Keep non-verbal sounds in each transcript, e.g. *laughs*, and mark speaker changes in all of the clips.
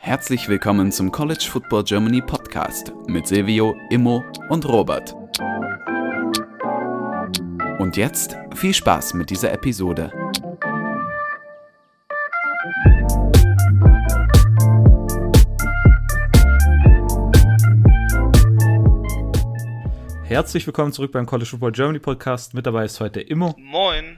Speaker 1: Herzlich willkommen zum College Football Germany Podcast mit Silvio, Immo und Robert. Und jetzt viel Spaß mit dieser Episode.
Speaker 2: Herzlich willkommen zurück beim College Football Germany Podcast. Mit dabei ist heute Immo.
Speaker 3: Moin.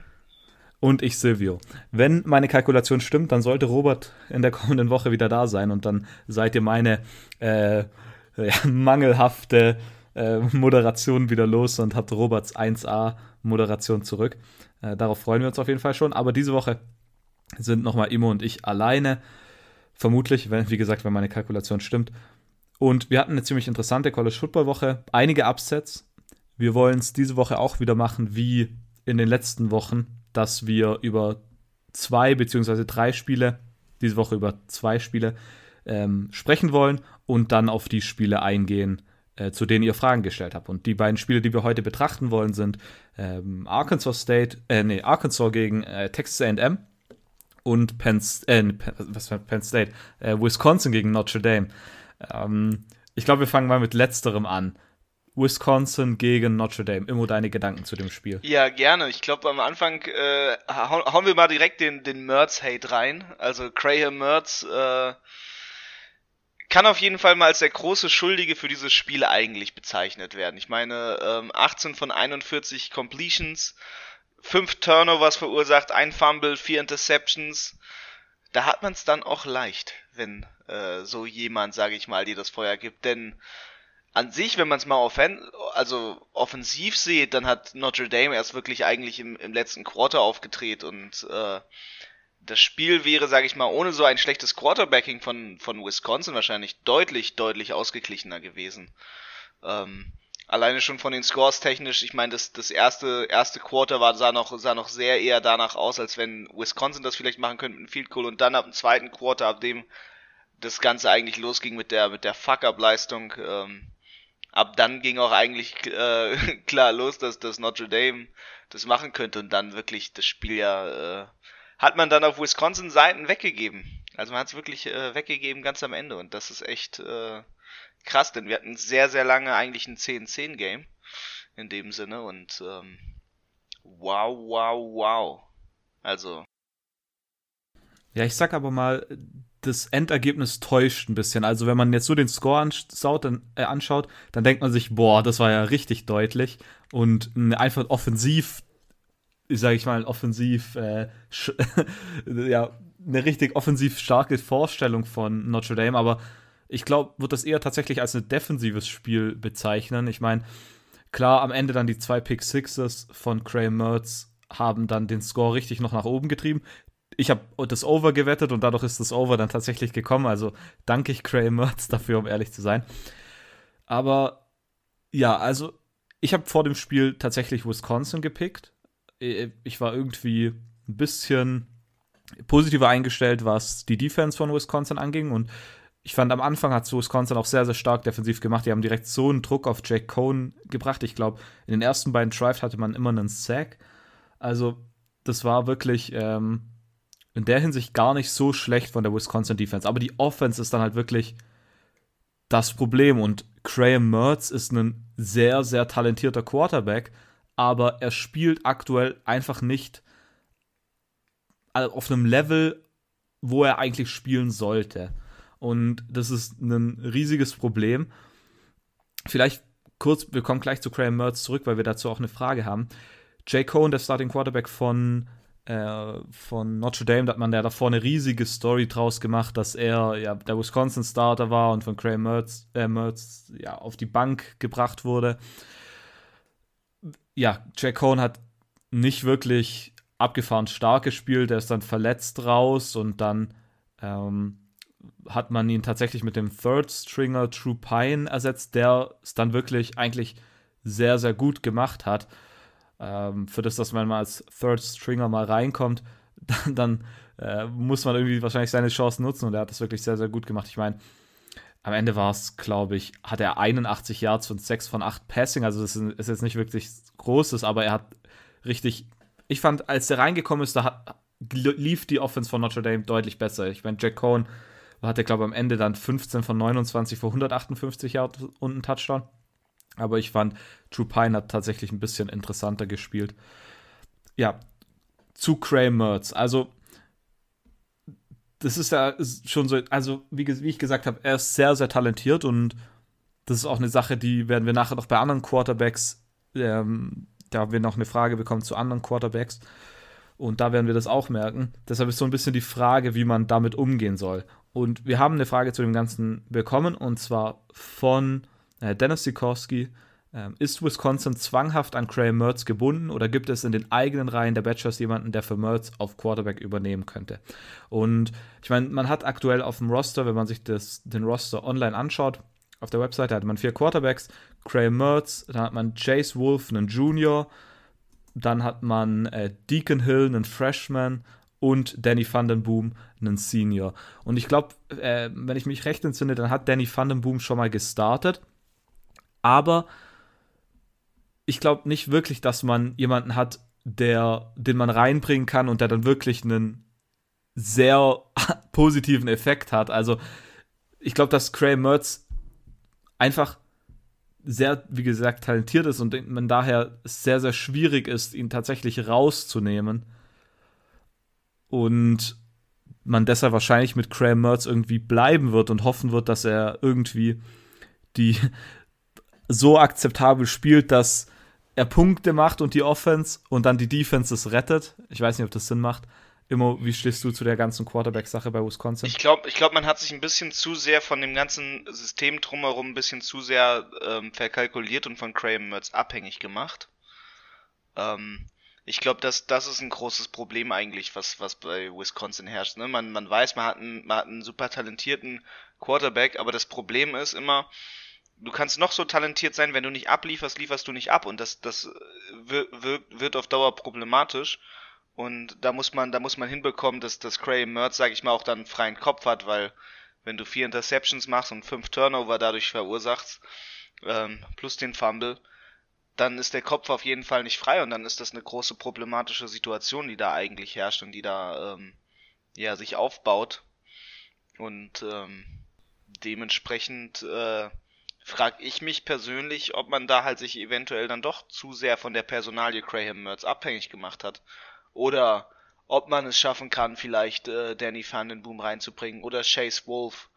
Speaker 2: Und ich, Silvio. Wenn meine Kalkulation stimmt, dann sollte Robert in der kommenden Woche wieder da sein und dann seid ihr meine äh, *laughs* ja, mangelhafte äh, Moderation wieder los und habt Roberts 1A-Moderation zurück. Äh, darauf freuen wir uns auf jeden Fall schon. Aber diese Woche sind nochmal Immo und ich alleine. Vermutlich, wenn, wie gesagt, wenn meine Kalkulation stimmt. Und wir hatten eine ziemlich interessante College Football Woche, einige Upsets. Wir wollen es diese Woche auch wieder machen wie in den letzten Wochen, dass wir über zwei beziehungsweise drei Spiele, diese Woche über zwei Spiele ähm, sprechen wollen und dann auf die Spiele eingehen, äh, zu denen ihr Fragen gestellt habt. Und die beiden Spiele, die wir heute betrachten wollen, sind ähm, Arkansas State, äh, nee, Arkansas gegen äh, Texas A&M und Penn, äh, was war Penn State, äh, Wisconsin gegen Notre Dame. Ähm, ich glaube, wir fangen mal mit letzterem an. Wisconsin gegen Notre Dame. Immer deine Gedanken zu dem Spiel.
Speaker 3: Ja, gerne. Ich glaube, am Anfang äh, hauen wir mal direkt den, den Mertz-Hate rein. Also Graham Mertz äh, kann auf jeden Fall mal als der große Schuldige für dieses Spiel eigentlich bezeichnet werden. Ich meine, ähm, 18 von 41 Completions, 5 Turnovers verursacht, ein Fumble, 4 Interceptions. Da hat man es dann auch leicht, wenn äh, so jemand, sage ich mal, dir das Feuer gibt. Denn an sich, wenn man es mal offen also offensiv sieht, dann hat Notre Dame erst wirklich eigentlich im, im letzten Quarter aufgedreht und äh, das Spiel wäre, sage ich mal, ohne so ein schlechtes Quarterbacking von, von Wisconsin wahrscheinlich deutlich, deutlich ausgeglichener gewesen. Ähm, alleine schon von den Scores technisch, ich meine, das, das erste, erste Quarter war, sah noch, sah noch sehr eher danach aus, als wenn Wisconsin das vielleicht machen könnte mit einem Field Goal und dann ab dem zweiten Quarter, ab dem das Ganze eigentlich losging mit der, mit der Fuck-Up-Leistung, ähm, ab dann ging auch eigentlich äh, *laughs* klar los, dass, dass Notre Dame das machen könnte und dann wirklich das Spiel ja, äh, hat man dann auf Wisconsin Seiten weggegeben. Also man hat es wirklich äh, weggegeben ganz am Ende und das ist echt äh, krass, denn wir hatten sehr, sehr lange eigentlich ein 10-10-Game in dem Sinne und ähm, wow, wow, wow. Also.
Speaker 2: Ja, ich sag aber mal, das Endergebnis täuscht ein bisschen. Also wenn man jetzt so den Score anschaut dann, äh, anschaut, dann denkt man sich, boah, das war ja richtig deutlich. Und einfach offensiv, sage ich mal, offensiv, äh, *laughs* ja, eine richtig offensiv starke Vorstellung von Notre Dame. Aber ich glaube, wird das eher tatsächlich als ein defensives Spiel bezeichnen. Ich meine, klar, am Ende dann die zwei Pick Sixes von Cray Mertz haben dann den Score richtig noch nach oben getrieben ich habe das Over gewettet und dadurch ist das Over dann tatsächlich gekommen. Also danke ich Cray Mertz *laughs* dafür, um ehrlich zu sein. Aber ja, also ich habe vor dem Spiel tatsächlich Wisconsin gepickt. Ich war irgendwie ein bisschen positiver eingestellt, was die Defense von Wisconsin anging. Und ich fand, am Anfang hat Wisconsin auch sehr, sehr stark defensiv gemacht. Die haben direkt so einen Druck auf Jake Cohn gebracht. Ich glaube, in den ersten beiden Drives hatte man immer einen Sack. Also, das war wirklich ähm, in der Hinsicht gar nicht so schlecht von der Wisconsin Defense. Aber die Offense ist dann halt wirklich das Problem. Und Graham Mertz ist ein sehr, sehr talentierter Quarterback, aber er spielt aktuell einfach nicht auf einem Level, wo er eigentlich spielen sollte. Und das ist ein riesiges Problem. Vielleicht kurz, wir kommen gleich zu Graham Mertz zurück, weil wir dazu auch eine Frage haben. Jay Cohen, der Starting Quarterback von äh, von Notre Dame, da hat man ja davor eine riesige Story draus gemacht, dass er ja der Wisconsin Starter war und von Craig Mertz, äh, Mertz ja, auf die Bank gebracht wurde. Ja, Jack Cohn hat nicht wirklich abgefahren stark gespielt, er ist dann verletzt raus und dann ähm, hat man ihn tatsächlich mit dem Third Stringer True Pine ersetzt, der es dann wirklich eigentlich sehr, sehr gut gemacht hat ähm, für das, dass man mal als Third Stringer mal reinkommt, *laughs* dann, dann äh, muss man irgendwie wahrscheinlich seine Chancen nutzen und er hat das wirklich sehr, sehr gut gemacht. Ich meine, am Ende war es, glaube ich, hat er 81 Yards und 6 von 8 Passing, also das ist jetzt nicht wirklich Großes, aber er hat richtig, ich fand, als er reingekommen ist, da hat, lief die Offense von Notre Dame deutlich besser. Ich meine, Jack Cohn hatte, glaube ich, am Ende dann 15 von 29 vor 158 Yards und einen Touchdown. Aber ich fand, Drew Pine hat tatsächlich ein bisschen interessanter gespielt. Ja, zu Cray Mertz. Also, das ist ja schon so, also wie, wie ich gesagt habe, er ist sehr, sehr talentiert und das ist auch eine Sache, die werden wir nachher noch bei anderen Quarterbacks, ähm, da haben wir noch eine Frage bekommen zu anderen Quarterbacks und da werden wir das auch merken. Deshalb ist so ein bisschen die Frage, wie man damit umgehen soll. Und wir haben eine Frage zu dem Ganzen bekommen und zwar von Dennis Sikorski. Ähm, ist Wisconsin zwanghaft an Cray Mertz gebunden oder gibt es in den eigenen Reihen der Badgers jemanden, der für Mertz auf Quarterback übernehmen könnte? Und ich meine, man hat aktuell auf dem Roster, wenn man sich das, den Roster online anschaut, auf der Webseite hat man vier Quarterbacks, Cray Mertz, dann hat man Chase Wolf, einen Junior, dann hat man äh, Deacon Hill, einen Freshman und Danny Vandenboom, einen Senior. Und ich glaube, äh, wenn ich mich recht entsinne, dann hat Danny Vandenboom schon mal gestartet. Aber ich glaube nicht wirklich, dass man jemanden hat, der, den man reinbringen kann und der dann wirklich einen sehr *laughs* positiven Effekt hat. Also ich glaube, dass Cray Mertz einfach sehr, wie gesagt, talentiert ist und man daher sehr, sehr schwierig ist, ihn tatsächlich rauszunehmen. Und man deshalb wahrscheinlich mit Cray Mertz irgendwie bleiben wird und hoffen wird, dass er irgendwie die so akzeptabel spielt, dass er Punkte macht und die Offense und dann die Defense es rettet. Ich weiß nicht, ob das Sinn macht. Immer, wie stehst du zu der ganzen Quarterback-Sache bei Wisconsin?
Speaker 3: Ich glaube, ich glaub, man hat sich ein bisschen zu sehr von dem ganzen System drumherum ein bisschen zu sehr ähm, verkalkuliert und von Graham Mertz abhängig gemacht. Ähm, ich glaube, das, das ist ein großes Problem eigentlich, was, was bei Wisconsin herrscht. Ne? Man, man weiß, man hat, einen, man hat einen super talentierten Quarterback, aber das Problem ist immer, du kannst noch so talentiert sein, wenn du nicht ablieferst, lieferst du nicht ab und das, das wird, wird auf Dauer problematisch. Und da muss man, da muss man hinbekommen, dass, dass Cray Mertz, sag ich mal, auch dann freien Kopf hat, weil wenn du vier Interceptions machst und fünf Turnover dadurch verursachst, ähm, plus den Fumble, dann ist der Kopf auf jeden Fall nicht frei und dann ist das eine große problematische Situation, die da eigentlich herrscht und die da ähm, ja sich aufbaut. Und ähm, dementsprechend äh, frage ich mich persönlich, ob man da halt sich eventuell dann doch zu sehr von der Personalie Graham Mertz abhängig gemacht hat. Oder ob man es schaffen kann, vielleicht äh, Danny Vandenboom reinzubringen oder Chase Wolf,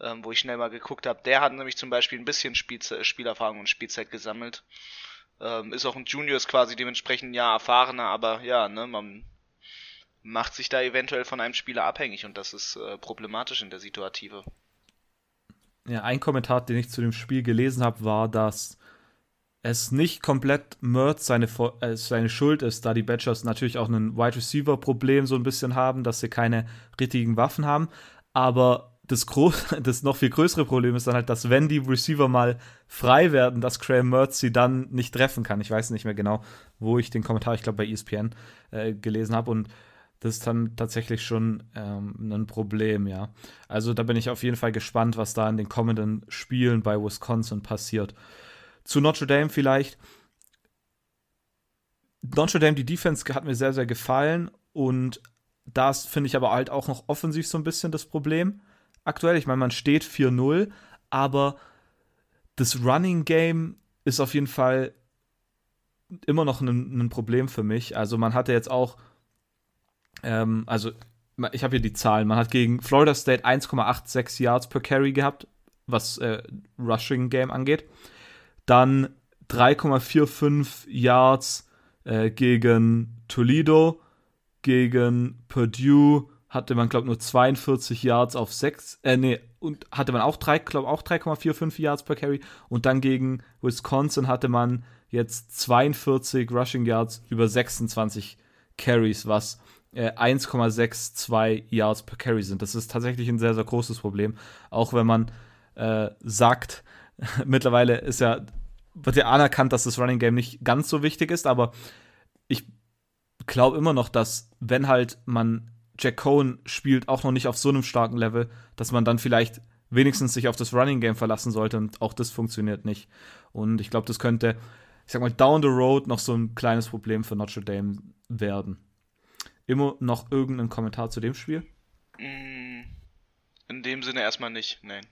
Speaker 3: ähm, wo ich schnell mal geguckt habe. Der hat nämlich zum Beispiel ein bisschen Spielze Spielerfahrung und Spielzeit gesammelt. Ähm, ist auch ein Junior, ist quasi dementsprechend ja erfahrener, aber ja, ne, man macht sich da eventuell von einem Spieler abhängig und das ist äh, problematisch in der Situative
Speaker 2: ja, ein Kommentar, den ich zu dem Spiel gelesen habe, war, dass es nicht komplett Mertz seine, äh, seine Schuld ist, da die Badgers natürlich auch ein Wide Receiver Problem so ein bisschen haben, dass sie keine richtigen Waffen haben. Aber das, groß, *laughs* das noch viel größere Problem ist dann halt, dass wenn die Receiver mal frei werden, dass Graham Mertz sie dann nicht treffen kann. Ich weiß nicht mehr genau, wo ich den Kommentar, ich glaube bei ESPN, äh, gelesen habe. Und das ist dann tatsächlich schon ähm, ein Problem, ja. Also da bin ich auf jeden Fall gespannt, was da in den kommenden Spielen bei Wisconsin passiert. Zu Notre Dame vielleicht. Notre Dame, die Defense hat mir sehr, sehr gefallen und das finde ich aber halt auch noch offensiv so ein bisschen das Problem aktuell. Ich meine, man steht 4-0, aber das Running Game ist auf jeden Fall immer noch ein, ein Problem für mich. Also man hatte jetzt auch ähm, also ich habe hier die Zahlen. Man hat gegen Florida State 1,86 Yards per Carry gehabt, was äh, Rushing Game angeht. Dann 3,45 Yards äh, gegen Toledo, gegen Purdue hatte man glaube nur 42 Yards auf 6, äh nee, und hatte man auch 3, glaube auch 3,45 Yards per Carry und dann gegen Wisconsin hatte man jetzt 42 Rushing Yards über 26 Carries, was 1,62 äh, Yards per Carry sind. Das ist tatsächlich ein sehr, sehr großes Problem. Auch wenn man äh, sagt, *laughs* mittlerweile ist ja, wird ja anerkannt, dass das Running Game nicht ganz so wichtig ist, aber ich glaube immer noch, dass wenn halt man Jack Cohen spielt, auch noch nicht auf so einem starken Level, dass man dann vielleicht wenigstens sich auf das Running Game verlassen sollte und auch das funktioniert nicht. Und ich glaube, das könnte, ich sag mal, down the road noch so ein kleines Problem für Notre Dame werden. Immer noch irgendeinen Kommentar zu dem Spiel?
Speaker 3: Mm, in dem Sinne erstmal nicht, nein.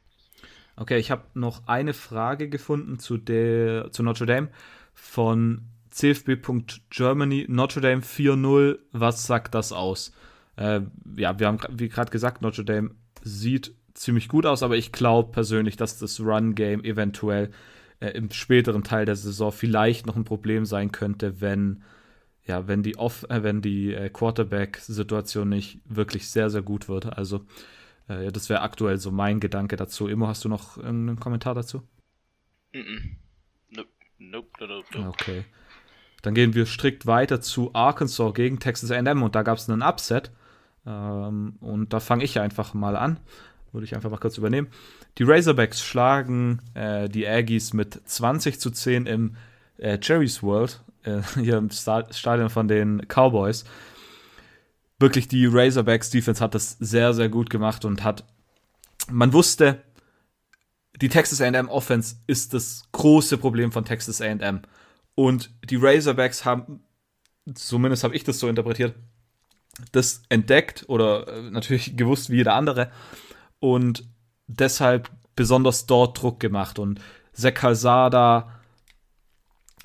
Speaker 2: Okay, ich habe noch eine Frage gefunden zu, der, zu Notre Dame von cfb.germany. Notre Dame 4-0, was sagt das aus? Äh, ja, wir haben, wie gerade gesagt, Notre Dame sieht ziemlich gut aus, aber ich glaube persönlich, dass das Run-Game eventuell äh, im späteren Teil der Saison vielleicht noch ein Problem sein könnte, wenn ja, wenn die Off äh, wenn die äh, Quarterback-Situation nicht wirklich sehr, sehr gut wird. Also äh, das wäre aktuell so mein Gedanke dazu. Immo, hast du noch einen Kommentar dazu?
Speaker 3: Mm -mm. Nope. Nope, nope, nope.
Speaker 2: Okay. Dann gehen wir strikt weiter zu Arkansas gegen Texas A&M und da gab es einen Upset. Ähm, und da fange ich einfach mal an. Würde ich einfach mal kurz übernehmen. Die Razorbacks schlagen äh, die Aggies mit 20 zu 10 im äh, Cherries World, äh, *laughs* hier im Stadion von den Cowboys. Wirklich, die Razorbacks Defense hat das sehr, sehr gut gemacht und hat, man wusste, die Texas AM Offense ist das große Problem von Texas AM. Und die Razorbacks haben, zumindest habe ich das so interpretiert, das entdeckt oder äh, natürlich *laughs* gewusst wie jeder andere und deshalb besonders dort Druck gemacht. Und Zach Calzada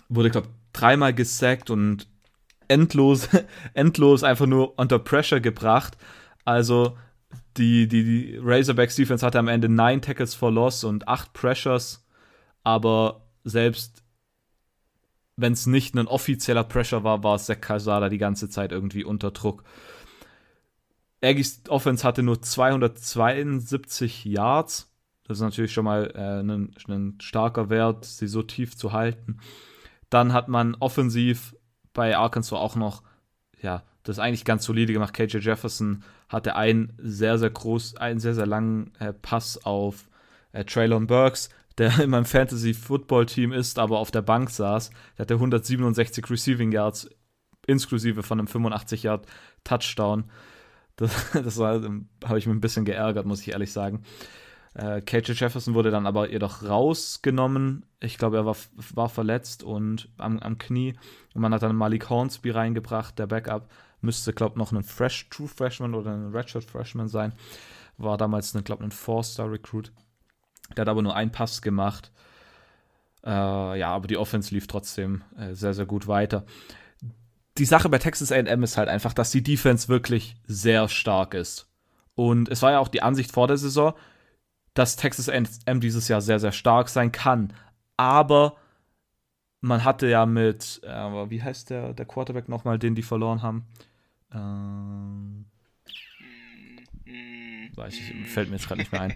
Speaker 2: wurde, glaube dreimal gesackt und endlos, *laughs* endlos einfach nur unter Pressure gebracht. Also die, die, die Razorbacks Defense hatte am Ende 9 Tackles for Loss und 8 Pressures, aber selbst wenn es nicht ein offizieller Pressure war, war Zach Calzada die ganze Zeit irgendwie unter Druck. Aggies Offense hatte nur 272 Yards. Das ist natürlich schon mal äh, ein, ein starker Wert, sie so tief zu halten. Dann hat man offensiv bei Arkansas auch noch, ja, das eigentlich ganz solide gemacht. KJ Jefferson hatte einen sehr, sehr groß, einen sehr, sehr langen äh, Pass auf äh, Traylon Burks, der *laughs* in meinem Fantasy-Football-Team ist, aber auf der Bank saß. Der hatte 167 Receiving Yards, inklusive von einem 85-Yard-Touchdown. Das, *laughs* das habe ich mir ein bisschen geärgert, muss ich ehrlich sagen. Äh, KJ Jefferson wurde dann aber jedoch rausgenommen. Ich glaube, er war, war verletzt und am, am Knie. Und man hat dann Malik Hornsby reingebracht, der Backup. Müsste, glaube ich, noch ein Fresh True Freshman oder ein Redshirt Freshman sein. War damals, glaube ich, ein Four-Star-Recruit. Der hat aber nur einen Pass gemacht. Äh, ja, aber die Offense lief trotzdem äh, sehr, sehr gut weiter. Die Sache bei Texas AM ist halt einfach, dass die Defense wirklich sehr stark ist. Und es war ja auch die Ansicht vor der Saison, dass Texas AM dieses Jahr sehr, sehr stark sein kann. Aber man hatte ja mit, äh, wie heißt der, der Quarterback nochmal, den die verloren haben? Ähm, weiß ich, fällt mir jetzt gerade nicht mehr ein.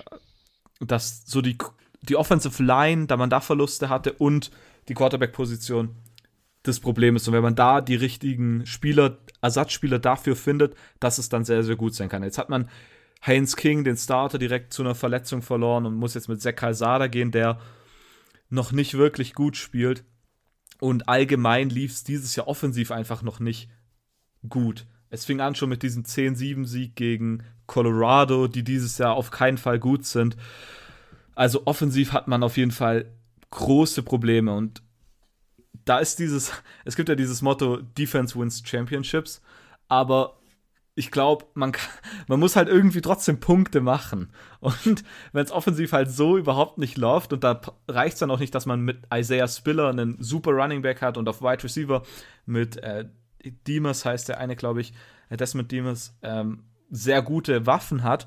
Speaker 2: *laughs* Dass so die, die Offensive Line, da man da Verluste hatte und die Quarterback-Position das Problem ist. Und wenn man da die richtigen Spieler, Ersatzspieler dafür findet, dass es dann sehr, sehr gut sein kann. Jetzt hat man Heinz King, den Starter, direkt zu einer Verletzung verloren und muss jetzt mit Zach Calzada gehen, der noch nicht wirklich gut spielt. Und allgemein lief es dieses Jahr offensiv einfach noch nicht gut. Es fing an schon mit diesem 10-7-Sieg gegen Colorado, die dieses Jahr auf keinen Fall gut sind. Also offensiv hat man auf jeden Fall große Probleme und da ist dieses, es gibt ja dieses Motto Defense wins Championships, aber ich glaube, man, man muss halt irgendwie trotzdem Punkte machen. Und *laughs* wenn es offensiv halt so überhaupt nicht läuft, und da reicht es dann auch nicht, dass man mit Isaiah Spiller einen super Running Back hat und auf Wide Receiver mit äh, Demas heißt der eine, glaube ich, äh, Desmond Demas, ähm, sehr gute Waffen hat,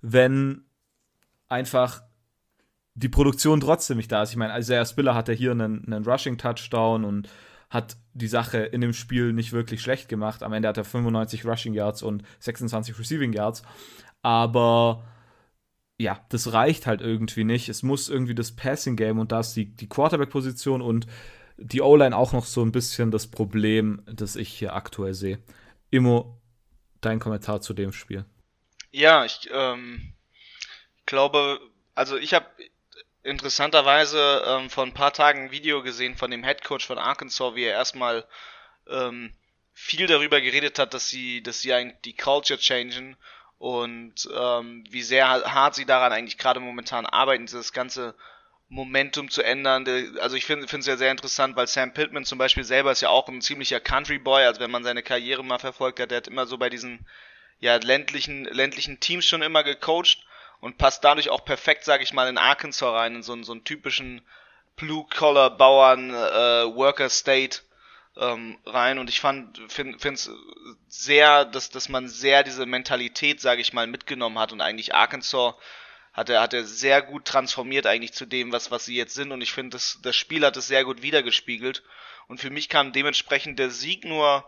Speaker 2: wenn einfach die Produktion trotzdem nicht da ist. Ich meine, Isaiah Spiller hatte hier einen, einen Rushing-Touchdown und hat die Sache in dem Spiel nicht wirklich schlecht gemacht. Am Ende hat er 95 Rushing Yards und 26 Receiving Yards. Aber ja, das reicht halt irgendwie nicht. Es muss irgendwie das Passing Game und da ist die, die Quarterback-Position und die O-Line auch noch so ein bisschen das Problem, das ich hier aktuell sehe. Immo, dein Kommentar zu dem Spiel.
Speaker 3: Ja, ich ähm, glaube, also ich habe interessanterweise ähm, vor ein paar Tagen ein Video gesehen von dem Head Coach von Arkansas, wie er erstmal ähm, viel darüber geredet hat, dass sie, dass sie eigentlich die Culture changen und ähm, wie sehr hart sie daran eigentlich gerade momentan arbeiten, dieses ganze Momentum zu ändern. Also ich finde es ja sehr interessant, weil Sam Pittman zum Beispiel selber ist ja auch ein ziemlicher Country Boy. Also wenn man seine Karriere mal verfolgt hat, der hat immer so bei diesen ja ländlichen ländlichen Teams schon immer gecoacht und passt dadurch auch perfekt, sage ich mal, in Arkansas rein, in so, so einen typischen Blue-Collar-Bauern, äh, ähm, rein. Und ich fand, finde es sehr, dass, dass man sehr diese Mentalität, sage ich mal, mitgenommen hat und eigentlich Arkansas hat er, hat er sehr gut transformiert eigentlich zu dem, was, was sie jetzt sind. Und ich finde, das, das Spiel hat es sehr gut wiedergespiegelt. Und für mich kam dementsprechend der Sieg nur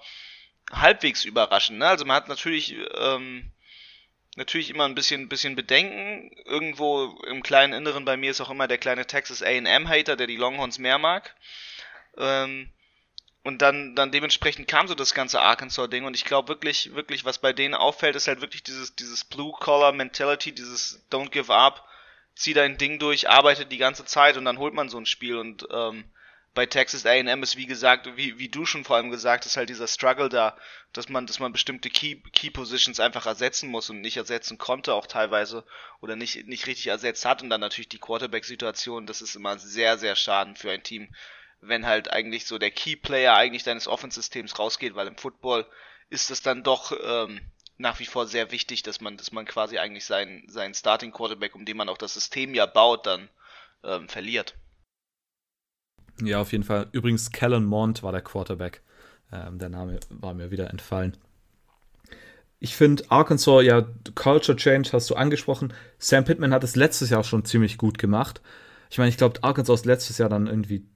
Speaker 3: halbwegs überraschend. Ne? Also man hat natürlich ähm, natürlich immer ein bisschen, bisschen Bedenken. Irgendwo im kleinen Inneren bei mir ist auch immer der kleine Texas A&M-Hater, der die Longhorns mehr mag. Ähm, und dann, dann dementsprechend kam so das ganze Arkansas-Ding und ich glaube wirklich, wirklich, was bei denen auffällt, ist halt wirklich dieses, dieses Blue-Collar-Mentality, dieses Don't give up, zieh dein Ding durch, arbeite die ganze Zeit und dann holt man so ein Spiel und ähm, bei Texas A&M ist wie gesagt, wie, wie du schon vor allem gesagt hast, halt dieser Struggle da, dass man, dass man bestimmte Key, Key Positions einfach ersetzen muss und nicht ersetzen konnte auch teilweise oder nicht, nicht richtig ersetzt hat und dann natürlich die Quarterback-Situation, das ist immer sehr, sehr schaden für ein Team, wenn halt eigentlich so der Key Player eigentlich deines Offensystems rausgeht, weil im Football ist es dann doch ähm, nach wie vor sehr wichtig, dass man, dass man quasi eigentlich seinen, seinen Starting Quarterback, um den man auch das System ja baut, dann ähm, verliert.
Speaker 2: Ja, auf jeden Fall. Übrigens, Kellen Mond war der Quarterback. Ähm, der Name war mir wieder entfallen. Ich finde Arkansas, ja, Culture Change hast du angesprochen. Sam Pittman hat es letztes Jahr schon ziemlich gut gemacht. Ich meine, ich glaube, Arkansas letztes Jahr dann irgendwie,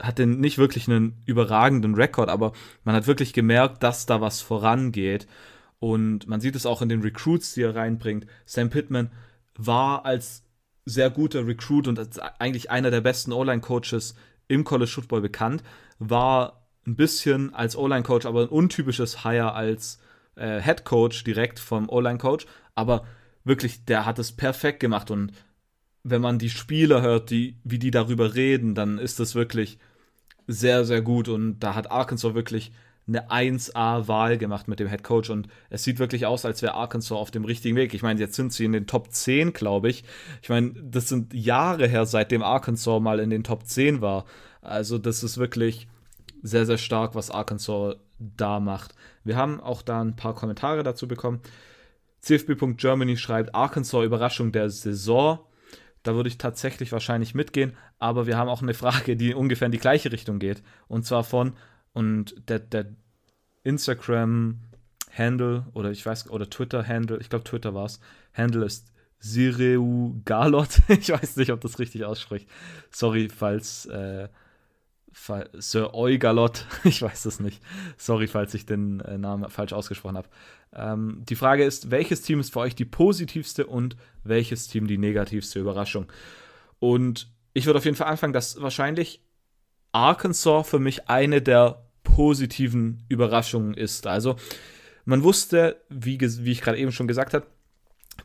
Speaker 2: hatte nicht wirklich einen überragenden Rekord, aber man hat wirklich gemerkt, dass da was vorangeht. Und man sieht es auch in den Recruits, die er reinbringt. Sam Pittman war als sehr guter Recruit und eigentlich einer der besten O-Line-Coaches im College Football bekannt, war ein bisschen als O-Line-Coach, aber ein untypisches Hire als äh, Head Coach direkt vom O-Line-Coach. Aber wirklich, der hat es perfekt gemacht und wenn man die Spieler hört, die, wie die darüber reden, dann ist das wirklich sehr, sehr gut und da hat Arkansas wirklich eine 1A-Wahl gemacht mit dem Head Coach und es sieht wirklich aus, als wäre Arkansas auf dem richtigen Weg. Ich meine, jetzt sind sie in den Top 10, glaube ich. Ich meine, das sind Jahre her, seitdem Arkansas mal in den Top 10 war. Also, das ist wirklich sehr, sehr stark, was Arkansas da macht. Wir haben auch da ein paar Kommentare dazu bekommen. CFB.Germany schreibt Arkansas Überraschung der Saison. Da würde ich tatsächlich wahrscheinlich mitgehen, aber wir haben auch eine Frage, die ungefähr in die gleiche Richtung geht. Und zwar von und der, der Instagram-Handle oder ich weiß, oder Twitter-Handle, ich glaube Twitter war es, Handle ist Sireu Galot. *laughs* ich weiß nicht, ob das richtig ausspricht. Sorry, falls äh, Sir Eugalot, *laughs* ich weiß es nicht. Sorry, falls ich den äh, Namen falsch ausgesprochen habe. Ähm, die Frage ist, welches Team ist für euch die positivste und welches Team die negativste Überraschung? Und ich würde auf jeden Fall anfangen, dass wahrscheinlich Arkansas für mich eine der positiven Überraschungen ist. Also man wusste, wie, wie ich gerade eben schon gesagt habe,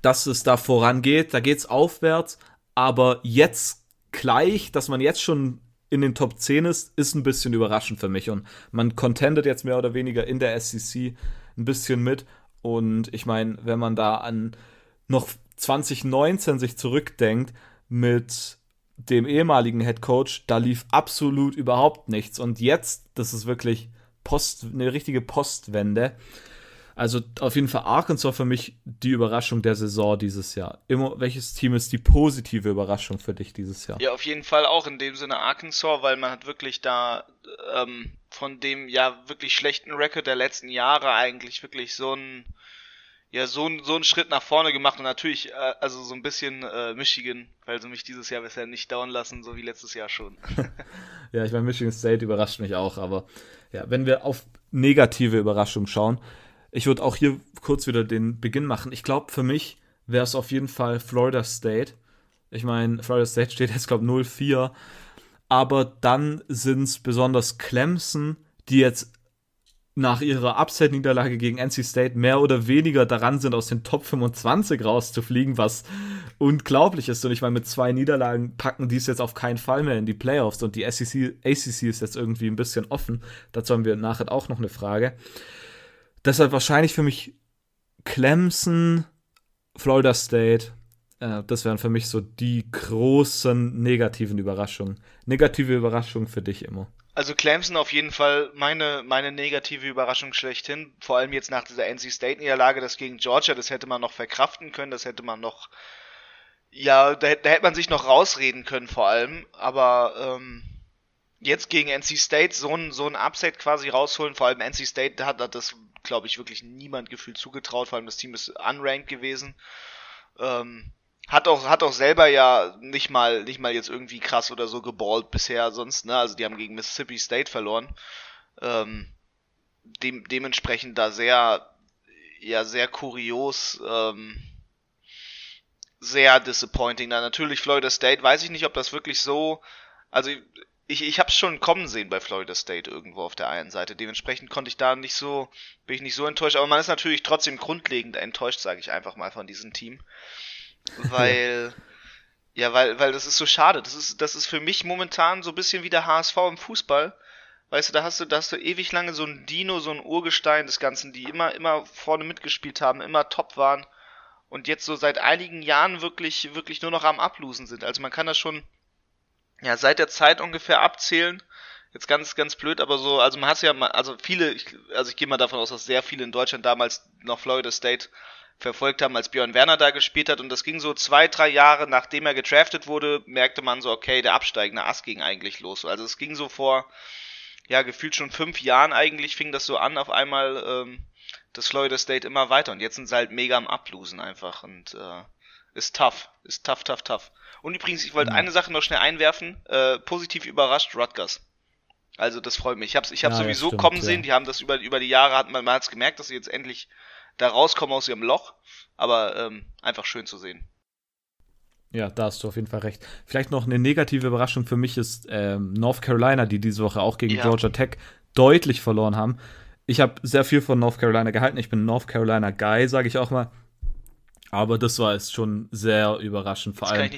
Speaker 2: dass es da vorangeht, da geht es aufwärts, aber jetzt gleich, dass man jetzt schon in den Top 10 ist, ist ein bisschen überraschend für mich. Und man contendet jetzt mehr oder weniger in der SEC ein bisschen mit. Und ich meine, wenn man da an noch 2019 sich zurückdenkt mit dem ehemaligen Head Coach, da lief absolut überhaupt nichts. Und jetzt, das ist wirklich Post, eine richtige Postwende. Also auf jeden Fall Arkansas für mich die Überraschung der Saison dieses Jahr. Immer, welches Team ist die positive Überraschung für dich dieses Jahr?
Speaker 3: Ja, auf jeden Fall auch in dem Sinne Arkansas, weil man hat wirklich da ähm, von dem ja wirklich schlechten Record der letzten Jahre eigentlich wirklich so ein ja so, so einen Schritt nach vorne gemacht und natürlich, äh, also so ein bisschen äh, Michigan, weil sie mich dieses Jahr bisher nicht dauern lassen, so wie letztes Jahr schon. *laughs*
Speaker 2: ja, ich meine, Michigan State überrascht mich auch, aber ja, wenn wir auf negative Überraschungen schauen, ich würde auch hier kurz wieder den Beginn machen. Ich glaube, für mich wäre es auf jeden Fall Florida State. Ich meine, Florida State steht jetzt, glaube ich, 0-4. Aber dann sind es besonders Clemson, die jetzt nach ihrer Upset-Niederlage gegen NC State mehr oder weniger daran sind, aus den Top 25 rauszufliegen, was unglaublich ist. Und ich meine, mit zwei Niederlagen packen die es jetzt auf keinen Fall mehr in die Playoffs. Und die SEC, ACC ist jetzt irgendwie ein bisschen offen. Dazu haben wir nachher auch noch eine Frage. Deshalb wahrscheinlich für mich Clemson, Florida State, Äh, das wären für mich so die großen negativen Überraschungen. Negative Überraschungen für dich immer.
Speaker 3: Also Clemson auf jeden Fall meine, meine negative Überraschung schlechthin. Vor allem jetzt nach dieser NC State-Niederlage, das gegen Georgia, das hätte man noch verkraften können, das hätte man noch, ja, da, da hätte man sich noch rausreden können vor allem. Aber ähm, jetzt gegen NC State so ein, so ein Upset quasi rausholen, vor allem NC State hat, hat das, glaube ich, wirklich niemand gefühlt zugetraut, vor allem das Team ist unranked gewesen. Ähm, hat auch, hat auch selber ja nicht mal, nicht mal jetzt irgendwie krass oder so geballt bisher sonst, ne? Also die haben gegen Mississippi State verloren. Ähm, dem, dementsprechend da sehr, ja, sehr kurios, ähm, sehr disappointing. Da natürlich Florida State, weiß ich nicht, ob das wirklich so, also ich, ich habe es schon kommen sehen bei Florida State irgendwo auf der einen Seite. Dementsprechend konnte ich da nicht so, bin ich nicht so enttäuscht. Aber man ist natürlich trotzdem grundlegend enttäuscht, sage ich einfach mal, von diesem Team. *laughs* Weil, ja, weil, weil das ist so schade. Das ist, das ist für mich momentan so ein bisschen wie der HSV im Fußball. Weißt du, da hast du, da hast du ewig lange so ein Dino, so ein Urgestein des Ganzen, die immer, immer vorne mitgespielt haben, immer top waren und jetzt so seit einigen Jahren wirklich, wirklich nur noch am Ablosen sind. Also man kann das schon, ja, seit der Zeit ungefähr abzählen. Jetzt ganz, ganz blöd, aber so, also man hat ja also viele, ich, also ich gehe mal davon aus, dass sehr viele in Deutschland damals noch Florida State verfolgt haben, als Björn Werner da gespielt hat. Und das ging so zwei, drei Jahre, nachdem er gedraftet wurde, merkte man so, okay, der absteigende Ast ging eigentlich los. Also es ging so vor, ja, gefühlt schon fünf Jahren eigentlich, fing das so an, auf einmal ähm, das Florida State immer weiter. Und jetzt sind sie halt mega am Ablosen einfach. Und äh, ist tough. Ist tough, tough, tough. Und übrigens, ich wollte mhm. eine Sache noch schnell einwerfen. Äh, positiv überrascht, Rutgers. Also das freut mich. Ich habe ich hab ja, sowieso stimmt, kommen ja. sehen. Die haben das über, über die Jahre, hat man, man hat es gemerkt, dass sie jetzt endlich da rauskommen aus ihrem Loch. Aber ähm, einfach schön zu sehen.
Speaker 2: Ja, da hast du auf jeden Fall recht. Vielleicht noch eine negative Überraschung für mich ist ähm, North Carolina, die diese Woche auch gegen ja. Georgia Tech deutlich verloren haben. Ich habe sehr viel von North Carolina gehalten. Ich bin North Carolina Guy, sage ich auch mal. Aber das war es schon sehr überraschend, vor allem,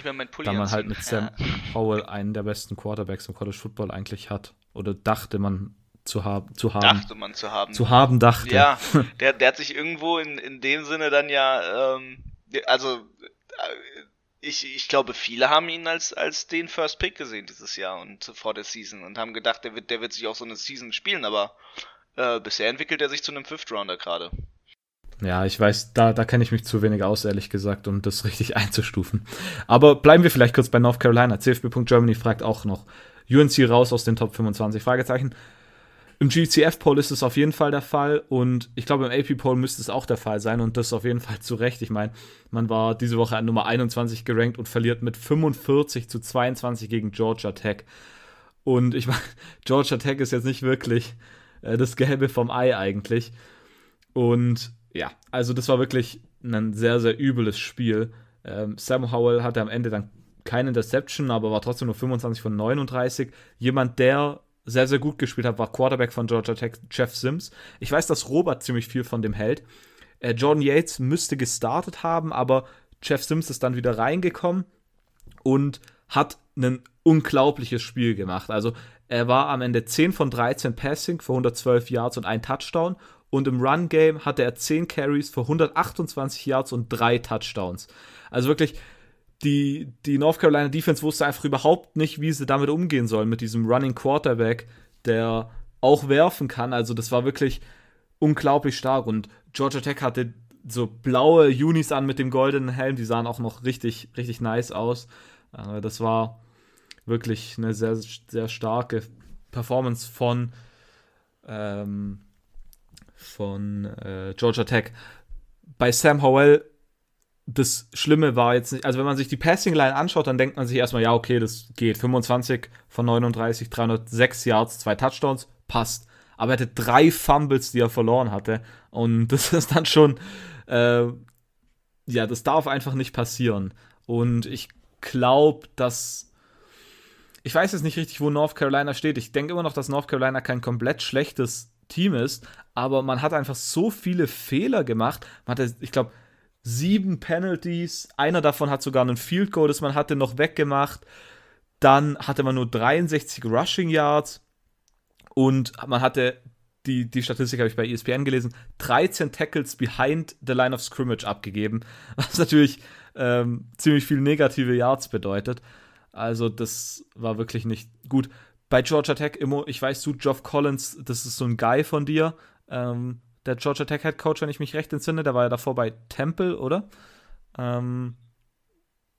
Speaker 2: da man halt mit Sam *laughs* Howell einen der besten Quarterbacks im College Football eigentlich hat. Oder dachte man zu, hab, zu haben.
Speaker 3: Dachte man zu haben.
Speaker 2: Zu haben, dachte.
Speaker 3: Ja, *laughs* der, der hat sich irgendwo in, in dem Sinne dann ja, ähm, also äh, ich, ich glaube, viele haben ihn als, als den First Pick gesehen dieses Jahr und vor der Season und haben gedacht, der wird, der wird sich auch so eine Season spielen, aber äh, bisher entwickelt er sich zu einem Fifth Rounder gerade.
Speaker 2: Ja, ich weiß, da, da kenne ich mich zu wenig aus, ehrlich gesagt, um das *laughs* richtig einzustufen. Aber bleiben wir vielleicht kurz bei North Carolina. CFB.Germany fragt auch noch, UNC raus aus den Top 25? Fragezeichen. Im GCF-Poll ist es auf jeden Fall der Fall und ich glaube, im AP-Poll müsste es auch der Fall sein und das auf jeden Fall zu Recht. Ich meine, man war diese Woche an Nummer 21 gerankt und verliert mit 45 zu 22 gegen Georgia Tech. Und ich meine, *laughs* Georgia Tech ist jetzt nicht wirklich äh, das Gelbe vom Ei eigentlich. Und ja, also das war wirklich ein sehr, sehr übles Spiel. Ähm, Sam Howell hatte am Ende dann keine Interception, aber war trotzdem nur 25 von 39. Jemand, der sehr, sehr gut gespielt hat, war Quarterback von Georgia Tech, Jeff Sims. Ich weiß, dass Robert ziemlich viel von dem hält. Äh, Jordan Yates müsste gestartet haben, aber Jeff Sims ist dann wieder reingekommen und hat ein unglaubliches Spiel gemacht. Also er war am Ende 10 von 13 Passing für 112 Yards und ein Touchdown und im Run-Game hatte er 10 Carries für 128 Yards und 3 Touchdowns. Also wirklich, die, die North Carolina Defense wusste einfach überhaupt nicht, wie sie damit umgehen sollen, mit diesem Running Quarterback, der auch werfen kann. Also das war wirklich unglaublich stark. Und Georgia Tech hatte so blaue Unis an mit dem goldenen Helm, die sahen auch noch richtig, richtig nice aus. Äh, das war wirklich eine sehr, sehr starke Performance von ähm, von äh, Georgia Tech. Bei Sam Howell, das Schlimme war jetzt nicht, also wenn man sich die Passing Line anschaut, dann denkt man sich erstmal, ja, okay, das geht. 25 von 39, 306 Yards, zwei Touchdowns, passt. Aber er hatte drei Fumbles, die er verloren hatte. Und *laughs* das ist dann schon, äh, ja, das darf einfach nicht passieren. Und ich glaube, dass ich weiß jetzt nicht richtig, wo North Carolina steht. Ich denke immer noch, dass North Carolina kein komplett schlechtes Team ist, aber man hat einfach so viele Fehler gemacht. Man hatte, ich glaube, sieben Penalties. Einer davon hat sogar einen Field Goal, das man hatte, noch weggemacht. Dann hatte man nur 63 Rushing Yards und man hatte die, die Statistik habe ich bei ESPN gelesen, 13 Tackles behind the line of scrimmage abgegeben, *laughs* was natürlich ähm, ziemlich viel negative Yards bedeutet. Also das war wirklich nicht gut. Bei Georgia Tech, Immo, ich weiß, du, Geoff Collins, das ist so ein Guy von dir, ähm, der Georgia Tech Head Coach, wenn ich mich recht entsinne, der war ja davor bei Temple, oder? Ähm,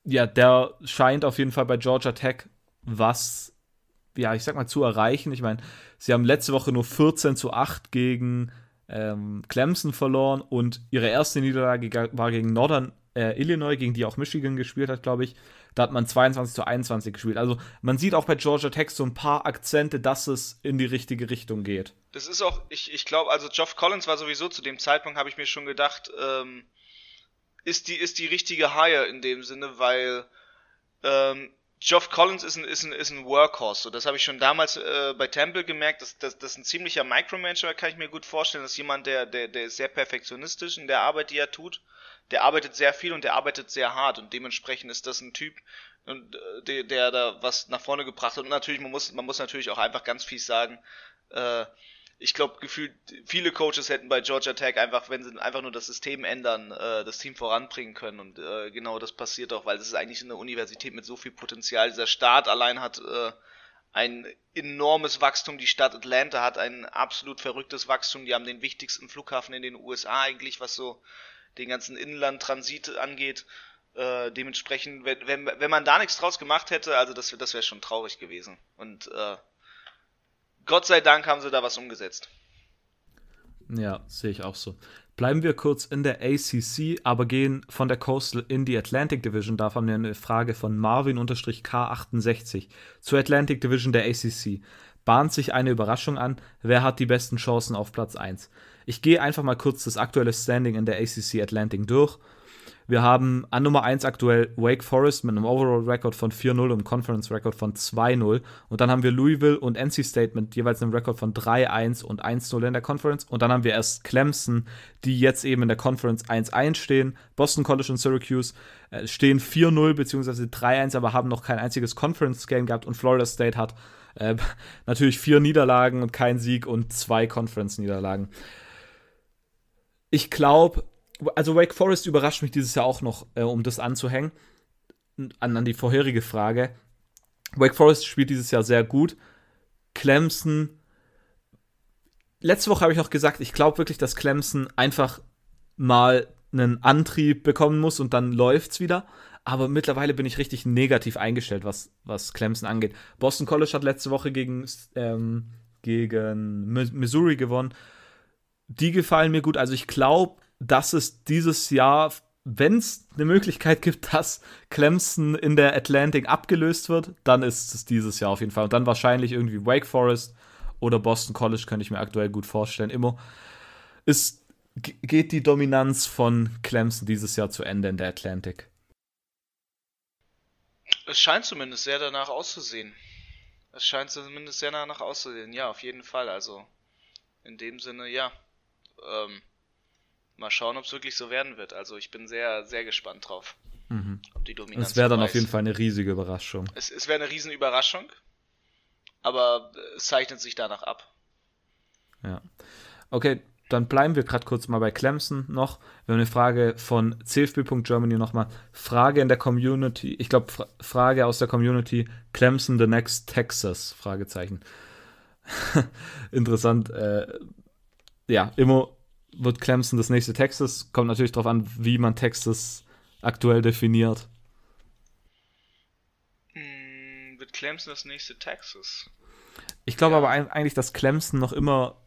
Speaker 2: ja, der scheint auf jeden Fall bei Georgia Tech was, ja, ich sag mal, zu erreichen. Ich meine, sie haben letzte Woche nur 14 zu 8 gegen ähm, Clemson verloren und ihre erste Niederlage war gegen Northern äh, Illinois, gegen die auch Michigan gespielt hat, glaube ich. Da hat man 22 zu 21 gespielt. Also man sieht auch bei Georgia Tech so ein paar Akzente, dass es in die richtige Richtung geht.
Speaker 3: Das ist auch, ich, ich glaube, also Geoff Collins war sowieso zu dem Zeitpunkt, habe ich mir schon gedacht, ähm, ist die, ist die richtige Hire in dem Sinne, weil ähm, Geoff Collins ist ein, ist ein, ist ein Workhorse. So, das habe ich schon damals äh, bei Temple gemerkt. Das, das, das ist ein ziemlicher Micromanager, kann ich mir gut vorstellen. Das ist jemand, der, der, der ist sehr perfektionistisch in der Arbeit, die er tut. Der arbeitet sehr viel und der arbeitet sehr hart und dementsprechend ist das ein Typ, äh, der, der da was nach vorne gebracht hat. Und natürlich, man muss, man muss natürlich auch einfach ganz fies sagen, äh, ich glaube, gefühlt viele Coaches hätten bei Georgia Tech einfach, wenn sie einfach nur das System ändern, äh, das Team voranbringen können. Und äh, genau das passiert auch, weil es ist eigentlich eine Universität mit so viel Potenzial. Dieser Staat allein hat äh, ein enormes Wachstum. Die Stadt Atlanta hat ein absolut verrücktes Wachstum. Die haben den wichtigsten Flughafen in den USA eigentlich, was so den ganzen Inlandtransit angeht. Äh, dementsprechend, wenn, wenn, wenn man da nichts draus gemacht hätte, also das, das wäre schon traurig gewesen. Und äh, Gott sei Dank haben sie da was umgesetzt.
Speaker 2: Ja, sehe ich auch so. Bleiben wir kurz in der ACC, aber gehen von der Coastal in die Atlantic Division. Da haben wir eine Frage von Marvin-K68 zur Atlantic Division der ACC. Bahnt sich eine Überraschung an? Wer hat die besten Chancen auf Platz 1? Ich gehe einfach mal kurz das aktuelle Standing in der ACC Atlantic durch. Wir haben an Nummer 1 aktuell Wake Forest mit einem Overall-Record von 4-0 und einem Conference-Record von 2-0. Und dann haben wir Louisville und NC State mit jeweils einem Record von 3-1 und 1-0 in der Conference. Und dann haben wir erst Clemson, die jetzt eben in der Conference 1-1 stehen. Boston College und Syracuse äh, stehen 4-0 bzw. 3-1, aber haben noch kein einziges Conference-Game gehabt. Und Florida State hat äh, *laughs* natürlich vier Niederlagen und kein Sieg und zwei Conference-Niederlagen. Ich glaube, also Wake Forest überrascht mich dieses Jahr auch noch, äh, um das anzuhängen, an, an die vorherige Frage. Wake Forest spielt dieses Jahr sehr gut. Clemson. Letzte Woche habe ich noch gesagt, ich glaube wirklich, dass Clemson einfach mal einen Antrieb bekommen muss und dann läuft's wieder. Aber mittlerweile bin ich richtig negativ eingestellt, was, was Clemson angeht. Boston College hat letzte Woche gegen, ähm, gegen Missouri gewonnen. Die gefallen mir gut. Also ich glaube, dass es dieses Jahr, wenn es eine Möglichkeit gibt, *laughs* dass Clemson in der Atlantic abgelöst wird, dann ist es dieses Jahr auf jeden Fall. Und dann wahrscheinlich irgendwie Wake Forest oder Boston College, könnte ich mir aktuell gut vorstellen. Immer ist, geht die Dominanz von Clemson dieses Jahr zu Ende in der Atlantic.
Speaker 3: Es scheint zumindest sehr danach auszusehen. Es scheint zumindest sehr danach auszusehen. Ja, auf jeden Fall. Also in dem Sinne, ja. Ähm, mal schauen, ob es wirklich so werden wird. Also ich bin sehr, sehr gespannt drauf.
Speaker 2: Mhm. Ob die Dominanz. Es wäre dann auf jeden Fall eine riesige Überraschung.
Speaker 3: Es, es wäre eine riesen Überraschung, aber es zeichnet sich danach ab.
Speaker 2: Ja. Okay, dann bleiben wir gerade kurz mal bei Clemson noch. Wir haben eine Frage von cfb.germany nochmal. Frage in der Community, ich glaube, Fra Frage aus der Community: Clemson the next Texas? Fragezeichen. *laughs* Interessant. Äh, ja, immer wird Clemson das nächste Texas. Kommt natürlich darauf an, wie man Texas aktuell definiert.
Speaker 3: Hm, wird Clemson das nächste Texas?
Speaker 2: Ich glaube ja. aber eigentlich, dass Clemson noch immer.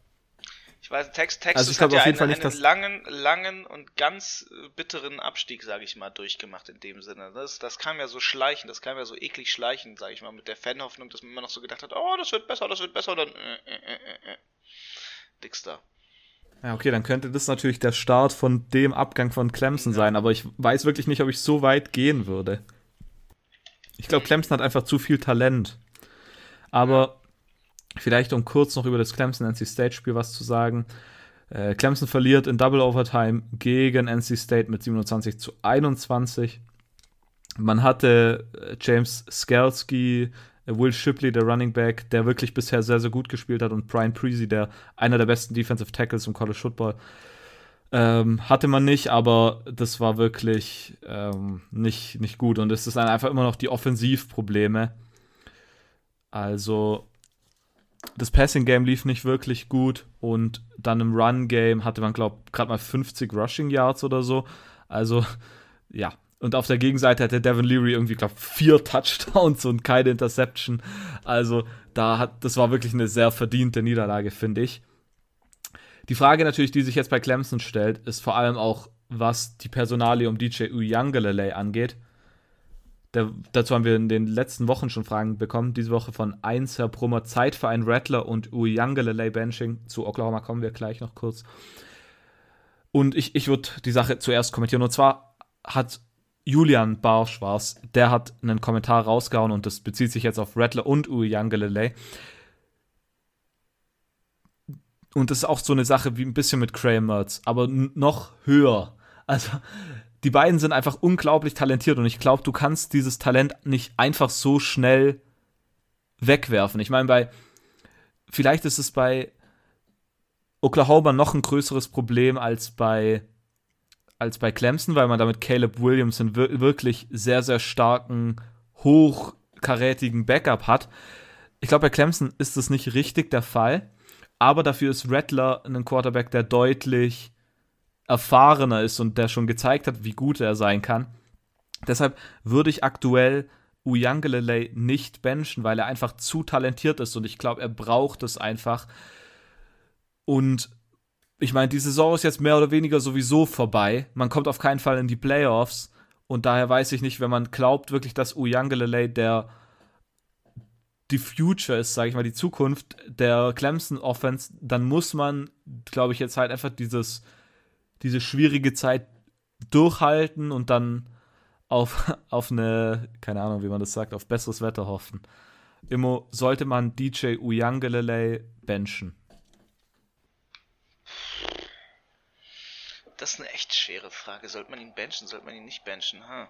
Speaker 3: Ich weiß, Tex Texas also hat ja einen, einen langen, langen und ganz äh, bitteren Abstieg, sage ich mal, durchgemacht in dem Sinne. Das, das kam ja so schleichen, das kam ja so eklig schleichen, sage ich mal, mit der Fanhoffnung, dass man immer noch so gedacht hat, oh, das wird besser, das wird besser, dann äh, äh, äh, äh. Nix da.
Speaker 2: Ja, okay, dann könnte das natürlich der Start von dem Abgang von Clemson ja. sein, aber ich weiß wirklich nicht, ob ich so weit gehen würde. Ich glaube, Clemson hat einfach zu viel Talent. Aber vielleicht, um kurz noch über das Clemson NC State Spiel was zu sagen. Äh, Clemson verliert in Double Overtime gegen NC State mit 27 zu 21. Man hatte äh, James Skalski Will Shipley, der Running Back, der wirklich bisher sehr, sehr gut gespielt hat, und Brian Preasy, der einer der besten Defensive Tackles im College Football. Ähm, hatte man nicht, aber das war wirklich ähm, nicht, nicht gut. Und es ist einfach immer noch die Offensivprobleme. Also, das Passing-Game lief nicht wirklich gut und dann im Run-Game hatte man, glaube ich, gerade mal 50 Rushing Yards oder so. Also, ja. Und auf der Gegenseite hatte Devin Leary irgendwie, glaube vier Touchdowns und keine Interception. Also, da hat, das war wirklich eine sehr verdiente Niederlage, finde ich. Die Frage natürlich, die sich jetzt bei Clemson stellt, ist vor allem auch, was die Personalie um DJ Uyangalele angeht. Der, dazu haben wir in den letzten Wochen schon Fragen bekommen. Diese Woche von 1 Herr Brummer, Zeitverein Rattler und Uyangalele Benching. Zu Oklahoma kommen wir gleich noch kurz. Und ich, ich würde die Sache zuerst kommentieren. Und zwar hat Julian Barschwars, der hat einen Kommentar rausgehauen und das bezieht sich jetzt auf Rattler und Uyangalele. Und das ist auch so eine Sache wie ein bisschen mit Graham Mertz, aber noch höher. Also, die beiden sind einfach unglaublich talentiert und ich glaube, du kannst dieses Talent nicht einfach so schnell wegwerfen. Ich meine, bei, vielleicht ist es bei Oklahoma noch ein größeres Problem als bei, als bei Clemson, weil man damit Caleb Williams einen wirklich sehr, sehr starken, hochkarätigen Backup hat. Ich glaube, bei Clemson ist das nicht richtig der Fall aber dafür ist Rattler ein Quarterback, der deutlich erfahrener ist und der schon gezeigt hat, wie gut er sein kann. Deshalb würde ich aktuell Uyangalele nicht benchen, weil er einfach zu talentiert ist und ich glaube, er braucht es einfach. Und ich meine, die Saison ist jetzt mehr oder weniger sowieso vorbei. Man kommt auf keinen Fall in die Playoffs und daher weiß ich nicht, wenn man glaubt wirklich, dass Uyangalele der die Future ist, sage ich mal, die Zukunft der Clemson Offense, dann muss man, glaube ich, jetzt halt einfach dieses, diese schwierige Zeit durchhalten und dann auf, *laughs* auf eine, keine Ahnung, wie man das sagt, auf besseres Wetter hoffen. Immer sollte man DJ Uyangalele benchen.
Speaker 3: Das ist eine echt schwere Frage. Sollte man ihn benchen, sollte man ihn nicht benchen? Huh.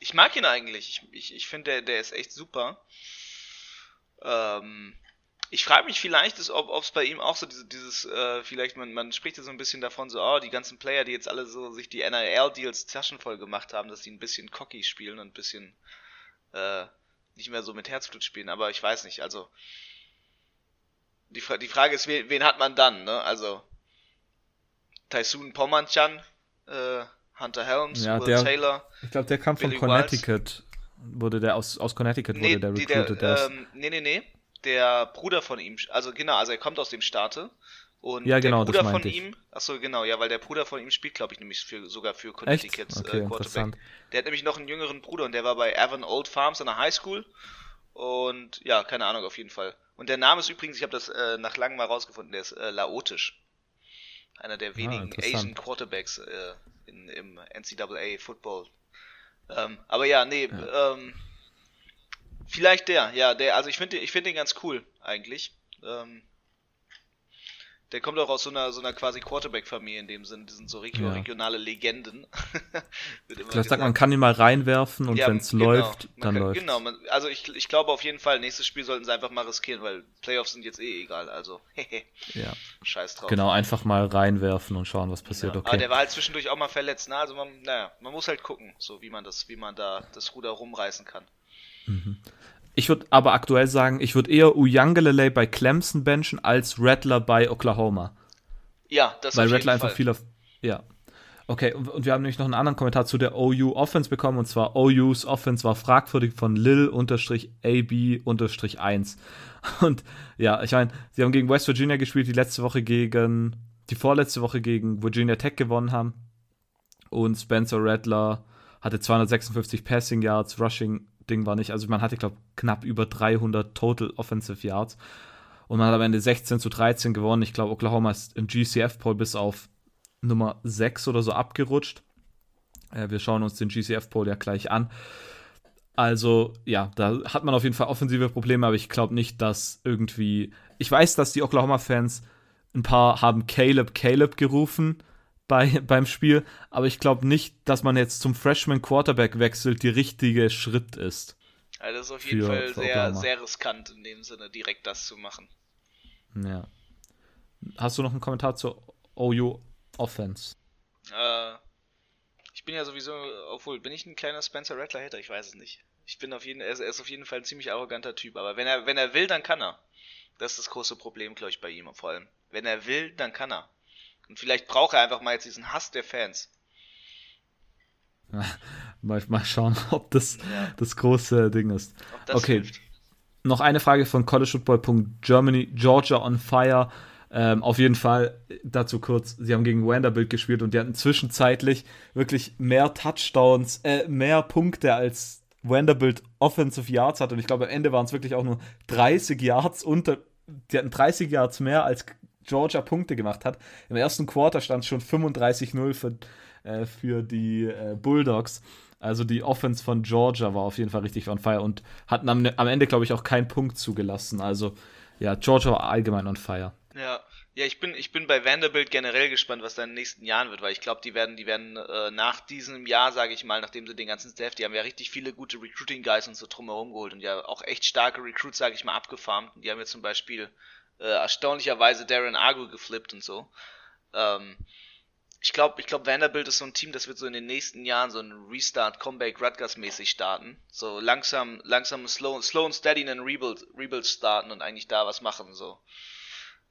Speaker 3: Ich mag ihn eigentlich. Ich, ich, ich finde, der, der ist echt super. Ähm, ich frage mich vielleicht, ist, ob es bei ihm auch so diese, dieses, äh, vielleicht, man, man spricht ja so ein bisschen davon, so, oh, die ganzen Player, die jetzt alle so sich die NIL-Deals taschenvoll gemacht haben, dass die ein bisschen cocky spielen und ein bisschen äh, nicht mehr so mit Herzblut spielen, aber ich weiß nicht, also die, Fra die Frage ist, wen, wen hat man dann, ne? Also Taisun Pomanchan, äh, Hunter Helms,
Speaker 2: ja,
Speaker 3: Will
Speaker 2: der,
Speaker 3: Taylor.
Speaker 2: Ich glaube, der kam von Connecticut. Wurde der aus, aus Connecticut nee, wurde der recruited.
Speaker 3: Der, ähm, nee, nee, nee. Der Bruder von ihm, also genau, also er kommt aus dem Staate. Und
Speaker 2: ja, genau,
Speaker 3: der Bruder
Speaker 2: von
Speaker 3: ich. ihm, achso, genau, ja, weil der Bruder von ihm spielt, glaube ich, nämlich für, sogar für Connecticut
Speaker 2: äh, okay,
Speaker 3: äh, Quarterback. Der hat nämlich noch einen jüngeren Bruder und der war bei Avon Old Farms an der High School. Und ja, keine Ahnung, auf jeden Fall. Und der Name ist übrigens, ich habe das äh, nach langem mal rausgefunden, der ist äh, laotisch. Einer der ah, wenigen ah, Asian Quarterbacks äh, in, im NCAA Football. Ähm, aber ja, nee, ja. Ähm, vielleicht der, ja, der, also ich finde ich finde den ganz cool, eigentlich. Ähm, der kommt auch aus so einer, so einer quasi Quarterback-Familie in dem Sinn. Die sind so regio ja. regionale Legenden. *laughs*
Speaker 2: Vielleicht sagt man, kann ihn mal reinwerfen und ja, wenn es genau, läuft, dann
Speaker 3: kann,
Speaker 2: läuft
Speaker 3: Genau, man, also ich, ich glaube auf jeden Fall, nächstes Spiel sollten sie einfach mal riskieren, weil Playoffs sind jetzt eh egal. Also,
Speaker 2: ja.
Speaker 3: scheiß drauf.
Speaker 2: Genau, einfach mal reinwerfen und schauen, was passiert. Ja. Okay.
Speaker 3: Aber der war halt zwischendurch auch mal verletzt. Ne? Also, man, naja, man muss halt gucken, so wie man das, wie man da das Ruder rumreißen kann.
Speaker 2: Mhm. Ich würde aber aktuell sagen, ich würde eher Uyangalele bei Clemson benchen als Rattler bei Oklahoma.
Speaker 3: Ja, das
Speaker 2: Weil Rattler einfach viel auf. Ja. Okay, und, und, wir haben nämlich noch einen anderen Kommentar zu der OU Offense bekommen, und zwar OU's Offense war fragwürdig von Lil-AB-1. *laughs* Und ja, ich meine, sie haben gegen West Virginia gespielt, die letzte Woche gegen, die vorletzte Woche gegen Virginia Tech gewonnen haben. Und Spencer Rattler hatte 256 Passing Yards, Rushing Ding war nicht. Also man hatte, glaube knapp über 300 Total Offensive Yards. Und man hat am Ende 16 zu 13 gewonnen. Ich glaube, Oklahoma ist im GCF-Poll bis auf Nummer 6 oder so abgerutscht. Äh, wir schauen uns den GCF-Poll ja gleich an. Also, ja, da hat man auf jeden Fall offensive Probleme, aber ich glaube nicht, dass irgendwie. Ich weiß, dass die Oklahoma-Fans ein paar haben Caleb, Caleb gerufen bei, *laughs* beim Spiel, aber ich glaube nicht, dass man jetzt zum Freshman Quarterback wechselt, die richtige Schritt ist.
Speaker 3: Also das ist auf jeden
Speaker 2: Für-
Speaker 3: Fall sehr,
Speaker 2: Oklahoma.
Speaker 3: sehr riskant in dem Sinne, direkt das zu machen.
Speaker 2: Ja. Hast du noch einen Kommentar zur OU Offense?
Speaker 3: Äh, ich bin ja sowieso, obwohl, bin ich ein kleiner Spencer Rattler Hater? Ich weiß es nicht. Ich bin auf jeden er ist, er ist auf jeden Fall ein ziemlich arroganter Typ, aber wenn er, wenn er will, dann kann er. Das ist das große Problem, glaube ich, bei ihm vor allem. Wenn er will, dann kann er. Und vielleicht braucht er einfach mal jetzt diesen Hass der Fans. *laughs*
Speaker 2: Mal, mal schauen, *laughs* ob das
Speaker 3: Ja.
Speaker 2: das große Ding ist.
Speaker 3: Ob das
Speaker 2: Okay.
Speaker 3: hilft.
Speaker 2: Noch eine Frage von collegefootball.germany, Georgia on fire. Ähm, auf jeden Fall dazu kurz, sie haben gegen Vanderbilt gespielt und die hatten zwischenzeitlich wirklich mehr Touchdowns, äh, mehr Punkte als Vanderbilt Offensive Yards hat und ich glaube am Ende waren es wirklich auch nur 30 Yards unter, die hatten 30 Yards mehr als Georgia Punkte gemacht hat. Im ersten Quarter stand es schon 35-0 für, äh, für die äh, Bulldogs. Also die Offense von Georgia war auf jeden Fall richtig on fire und hatten am, am Ende, glaube ich, auch keinen Punkt zugelassen. Also ja, Georgia war allgemein on fire.
Speaker 3: Ja. Ja, ich bin, ich bin bei Vanderbilt generell gespannt, was da in den nächsten Jahren wird, weil ich glaube, die werden, die werden äh, nach diesem Jahr, sage ich mal, nachdem sie den ganzen Staff, die haben ja richtig viele gute Recruiting-Guys und so drumherum geholt und ja auch echt starke Recruits, sage ich mal, abgefarmt. Die haben jetzt zum Beispiel äh, erstaunlicherweise Darren Argo geflippt und so. Ähm, ich glaube, ich glaube, Vanderbilt ist so ein Team, das wird so in den nächsten Jahren so ein Restart, Comeback, Rutgers mäßig starten. So langsam, langsam, slow, slow and steady einen Rebuild, Rebuild starten und eigentlich da was machen, so.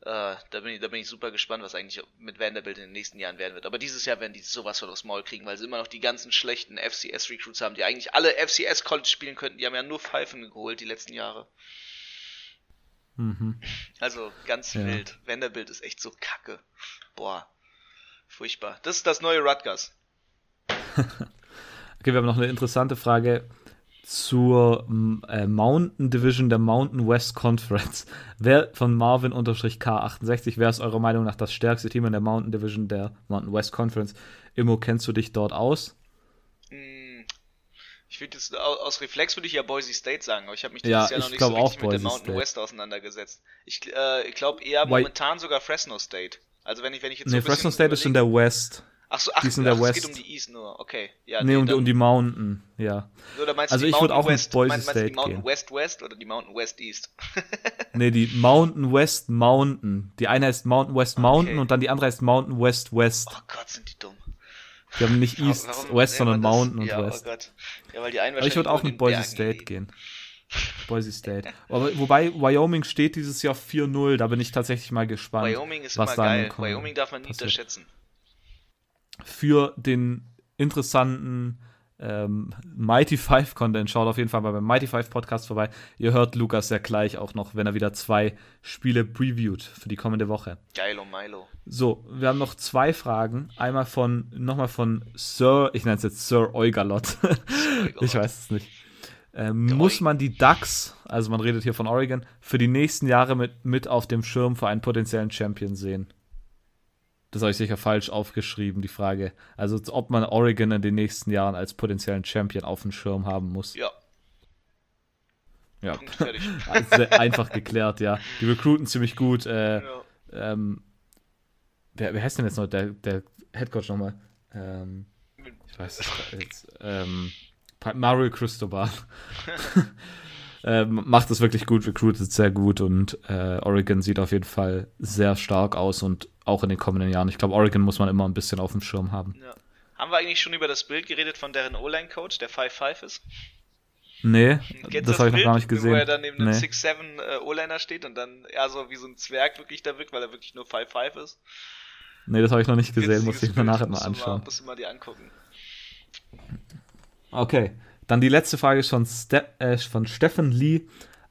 Speaker 3: Äh, da, bin ich, da bin ich super gespannt, was eigentlich mit Vanderbilt in den nächsten Jahren werden wird. Aber dieses Jahr werden die sowas von aufs Maul kriegen, weil sie immer noch die ganzen schlechten FCS-Recruits haben, die eigentlich alle FCS-College spielen könnten. Die haben ja nur Pfeifen geholt die letzten Jahre.
Speaker 2: Mhm.
Speaker 3: Also ganz
Speaker 2: Ja.
Speaker 3: wild. Vanderbilt ist echt so kacke. Boah. Furchtbar. Das ist das neue Rutgers. *laughs*
Speaker 2: Okay, wir haben noch eine interessante Frage zur m, äh, Mountain Division der Mountain West Conference. *laughs* Wer von Marvin K68, wer ist eurer Meinung nach das stärkste Team in der Mountain Division der Mountain West Conference? Immo, kennst du dich dort aus?
Speaker 3: Ich würde jetzt au- aus Reflex würde ich ja Boise State sagen, aber ich habe mich dieses
Speaker 2: Ja,
Speaker 3: Jahr noch
Speaker 2: ich
Speaker 3: nicht so richtig mit der
Speaker 2: Boise
Speaker 3: Mountain
Speaker 2: State.
Speaker 3: West auseinandergesetzt. Ich, äh, ich glaube eher
Speaker 2: Why-
Speaker 3: momentan sogar Fresno State. Also wenn ich wenn ich jetzt so
Speaker 2: Nee,
Speaker 3: bisschen
Speaker 2: Fresno State ist in der West.
Speaker 3: Ach so, ach,
Speaker 2: die ist in der
Speaker 3: ach es geht
Speaker 2: West.
Speaker 3: um die East nur. Okay. Ja,
Speaker 2: nee, und,
Speaker 3: dann-
Speaker 2: und die Mountain, ja.
Speaker 3: oder meinst
Speaker 2: also
Speaker 3: du die
Speaker 2: ich würd
Speaker 3: Mountain
Speaker 2: auch
Speaker 3: West?
Speaker 2: Boise
Speaker 3: meinst, meinst du die
Speaker 2: State
Speaker 3: Mountain
Speaker 2: gehen.
Speaker 3: West West oder die Mountain West East? *laughs*
Speaker 2: Nee, die Mountain West Mountain. Die eine heißt Mountain West Mountain
Speaker 3: Okay.
Speaker 2: und dann die andere heißt Mountain West West.
Speaker 3: oh Gott, sind die dumm.
Speaker 2: Die haben nicht East,
Speaker 3: warum
Speaker 2: West, sondern? Mountain und
Speaker 3: ja,
Speaker 2: West.
Speaker 3: Oh Gott. Ja, weil die einen
Speaker 2: Aber ich würde auch mit Boise
Speaker 3: Bergen
Speaker 2: State gehen. *laughs* Boise State. Aber, wobei Wyoming steht dieses Jahr 4-0, da bin ich tatsächlich mal gespannt.
Speaker 3: Wyoming ist
Speaker 2: was
Speaker 3: immer
Speaker 2: da
Speaker 3: geil. Wyoming darf man nie unterschätzen.
Speaker 2: Für den interessanten ähm, Mighty Five Content schaut auf jeden Fall mal beim Mighty Five Podcast vorbei. Ihr hört Lukas ja gleich auch noch, wenn er wieder zwei Spiele previewt für die kommende Woche.
Speaker 3: Geil, oh Milo.
Speaker 2: So, wir haben noch zwei Fragen. Einmal von, nochmal von Sir, ich nenne es jetzt Sir Eugalot. *laughs* ich weiß es nicht. Ähm, muss man die Ducks, also man redet hier von Oregon, für die nächsten Jahre mit, mit auf dem Schirm für einen potenziellen Champion sehen? Das habe ich sicher falsch aufgeschrieben, die Frage. Also, ob man Oregon in den nächsten Jahren als potenziellen Champion auf dem Schirm haben muss.
Speaker 3: Ja,
Speaker 2: Ja. *laughs* Einfach geklärt, ja. Die recruiten ziemlich gut. Äh,
Speaker 3: ja.
Speaker 2: ähm, wer, wer heißt denn jetzt noch der, der Headcoach nochmal? Ähm, ich weiß es gar- jetzt. Ähm, Mario Cristobal. *laughs* *laughs* ähm, macht es wirklich gut, recruitet sehr gut und äh, Oregon sieht auf jeden Fall sehr stark aus und auch in den kommenden Jahren. Ich glaube, Oregon muss man immer ein bisschen auf dem Schirm haben.
Speaker 3: Ja. Haben wir eigentlich schon über das Bild geredet von deren O-Line-Coach, der 5-5 ist?
Speaker 2: Nee,
Speaker 3: Kennst
Speaker 2: das habe ich noch gar nicht gesehen.
Speaker 3: Wo er dann neben einem
Speaker 2: nee.
Speaker 3: 6-7 äh, O-Liner steht und dann ja so wie so ein Zwerg wirklich da wirkt, weil er wirklich nur 5-5 ist.
Speaker 2: nee, das habe ich noch nicht gesehen, muss ich mir nachher mal anschauen.
Speaker 3: Musst du mal dir angucken.
Speaker 2: Okay, dann die letzte Frage ist von, Ste äh, von Stephen Lee.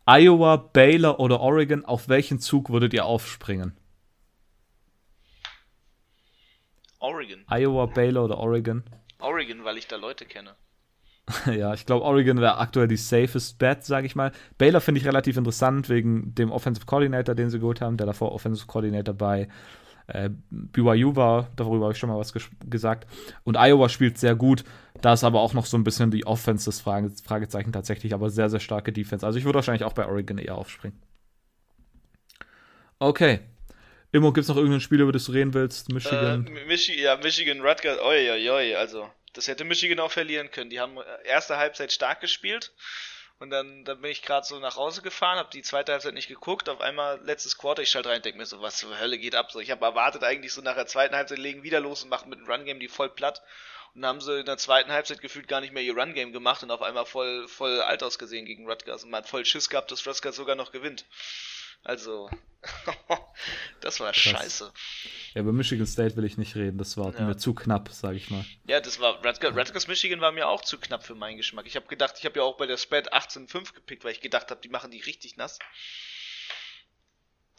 Speaker 2: Iowa, Baylor oder Oregon, auf welchen Zug würdet ihr aufspringen?
Speaker 3: Oregon.
Speaker 2: Iowa, Baylor oder Oregon?
Speaker 3: Oregon, weil ich da Leute kenne. *laughs*
Speaker 2: ja, ich glaube, Oregon wäre aktuell die safest bet, sage ich mal. Baylor finde ich relativ interessant wegen dem Offensive Coordinator, den sie geholt haben, der davor Offensive Coordinator bei äh, BYU war. Darüber habe ich schon mal was ges gesagt. Und Iowa spielt sehr gut. Da ist aber auch noch so ein bisschen die Offense das Frage Fragezeichen tatsächlich, aber sehr, sehr starke Defense. Also ich würde wahrscheinlich auch bei Oregon eher aufspringen. Okay. Immo, gibt es noch irgendein Spiel, über das du reden willst?
Speaker 3: Äh,
Speaker 2: Michigan?
Speaker 3: Michi ja, Michigan Rutgers, oi, oi, oi, also das hätte Michigan auch verlieren können. Die haben äh, erste Halbzeit stark gespielt Und dann, dann bin ich gerade so nach Hause gefahren, habe die zweite Halbzeit nicht geguckt. Auf einmal letztes Quarter, ich schalte rein, denke mir so, was zur Hölle geht ab? So, ich habe erwartet eigentlich so nach der zweiten Halbzeit legen wieder los und machen mit dem Run Game die voll platt. Und dann haben sie in der zweiten Halbzeit gefühlt gar nicht mehr ihr Run Game gemacht und auf einmal voll voll alt ausgesehen gegen Rutgers und man hat voll Schiss gehabt, dass Rutgers sogar noch gewinnt. Also, *laughs* das war Krass. scheiße.
Speaker 2: Ja, über Michigan State will ich nicht reden. Das war ja. mir zu knapp, sage ich mal.
Speaker 3: Ja, das war Rutgers, Rutgers Michigan war mir auch zu knapp für meinen Geschmack. Ich habe gedacht, ich habe ja auch bei der Spread 18-5 gepickt, weil ich gedacht habe, die machen die richtig nass.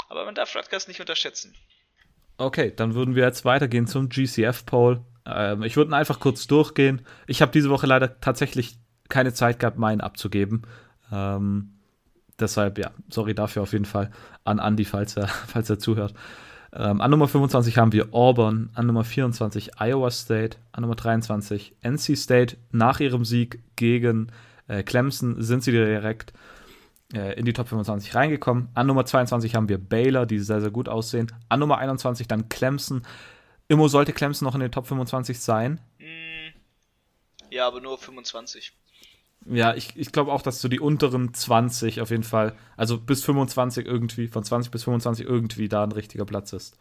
Speaker 3: Aber man darf Rutgers nicht unterschätzen.
Speaker 2: Okay, dann würden wir jetzt weitergehen zum GCF-Poll. Ähm, ich würde einfach kurz durchgehen. Ich habe diese Woche leider tatsächlich keine Zeit gehabt, meinen abzugeben. Ähm, deshalb, ja, sorry dafür auf jeden Fall an Andy, falls er, *laughs* falls er zuhört. Ähm, an Nummer 25 haben wir Auburn, an Nummer 24 Iowa State, an Nummer 23 NC State. Nach ihrem Sieg gegen äh, Clemson sind sie direkt äh, in die Top 25 reingekommen. An Nummer 22 haben wir Baylor, die sehr, sehr gut aussehen. An Nummer 21 dann Clemson. Immo sollte Clemson noch in den Top 25 sein. Mm,
Speaker 3: ja, aber nur 25.
Speaker 2: Ja, ich, ich glaube auch, dass so die unteren 20 auf jeden Fall, also bis 25 irgendwie, von 20 bis 25 irgendwie da ein richtiger Platz ist.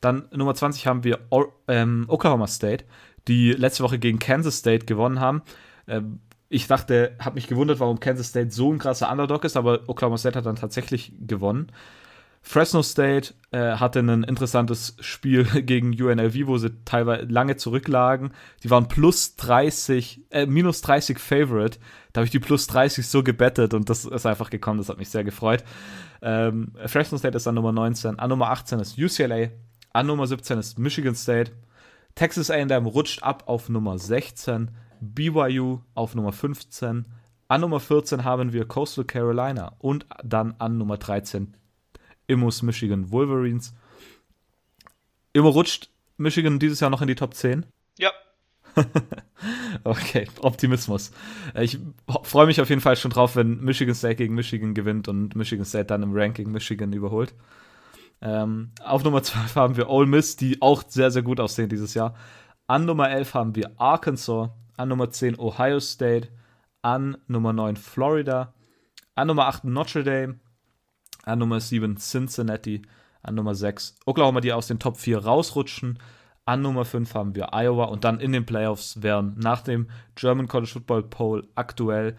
Speaker 2: Dann Nummer 20 haben wir o ähm, Oklahoma State, die letzte Woche gegen Kansas State gewonnen haben. Ähm, ich dachte, habe mich gewundert, warum Kansas State so ein krasser Underdog ist, aber Oklahoma State hat dann tatsächlich gewonnen. Fresno State äh, hatte ein interessantes Spiel *laughs* gegen UNLV, wo sie teilweise lange zurücklagen. Die waren plus 30, äh, minus 30 Favorite. Da habe ich die plus 30 so gebettet und das ist einfach gekommen. Das hat mich sehr gefreut. Ähm, Fresno State ist an Nummer 19. An Nummer 18 ist UCLA. An Nummer 17 ist Michigan State. Texas AM rutscht ab auf Nummer 16. BYU auf Nummer 15. An Nummer 14 haben wir Coastal Carolina und dann an Nummer 13 Immus Michigan Wolverines. Immo rutscht Michigan dieses Jahr noch in die Top 10?
Speaker 3: Ja. *laughs*
Speaker 2: okay, Optimismus. Ich freue mich auf jeden Fall schon drauf, wenn Michigan State gegen Michigan gewinnt und Michigan State dann im Ranking Michigan überholt. Ähm, auf Nummer 12 haben wir Ole Miss, die auch sehr, sehr gut aussehen dieses Jahr. An Nummer 11 haben wir Arkansas. An Nummer 10 Ohio State. An Nummer 9 Florida. An Nummer 8 Notre Dame. An Nummer 7 Cincinnati. An Nummer 6 Oklahoma, die aus den Top 4 rausrutschen. An Nummer 5 haben wir Iowa und dann in den Playoffs wären nach dem German College Football Poll aktuell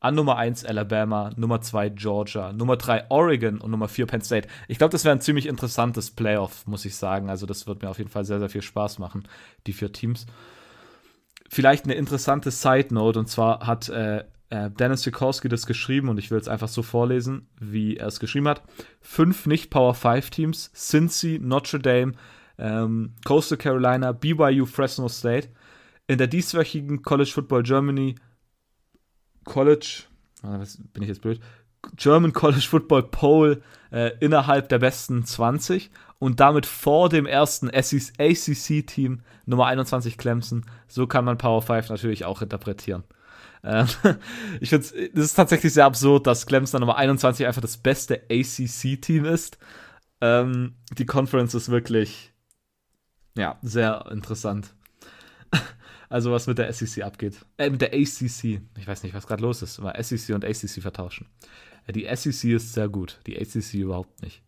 Speaker 2: an Nummer 1 Alabama, Nummer 2 Georgia, Nummer 3 Oregon und Nummer 4 Penn State. Ich glaube, das wäre ein ziemlich interessantes Playoff, muss ich sagen. Also das wird mir auf jeden Fall sehr, sehr viel Spaß machen, die vier Teams. Vielleicht eine interessante Side Note und zwar hat äh, äh, Dennis Sikorski das geschrieben und ich will es einfach so vorlesen, wie er es geschrieben hat. Fünf nicht-Power 5 Teams, Cincy, Notre Dame, ähm, Coastal Carolina, BYU, Fresno State. In der dieswöchigen College Football Germany College, was bin ich jetzt blöd, German College Football Poll äh, innerhalb der besten 20 und damit vor dem ersten ACC-Team Nummer 21 Clemson. So kann man Power 5 natürlich auch interpretieren. Ähm, *laughs* ich finde es ist tatsächlich sehr absurd, dass Clemson Nummer 21 einfach das beste ACC-Team ist. Ähm, die Conference ist wirklich, ja, sehr interessant. *laughs* also, was mit der SEC abgeht. Äh, mit der ACC. Ich weiß nicht, was gerade los ist. Immer SEC und ACC vertauschen. Äh, die SEC ist sehr gut, die ACC überhaupt nicht.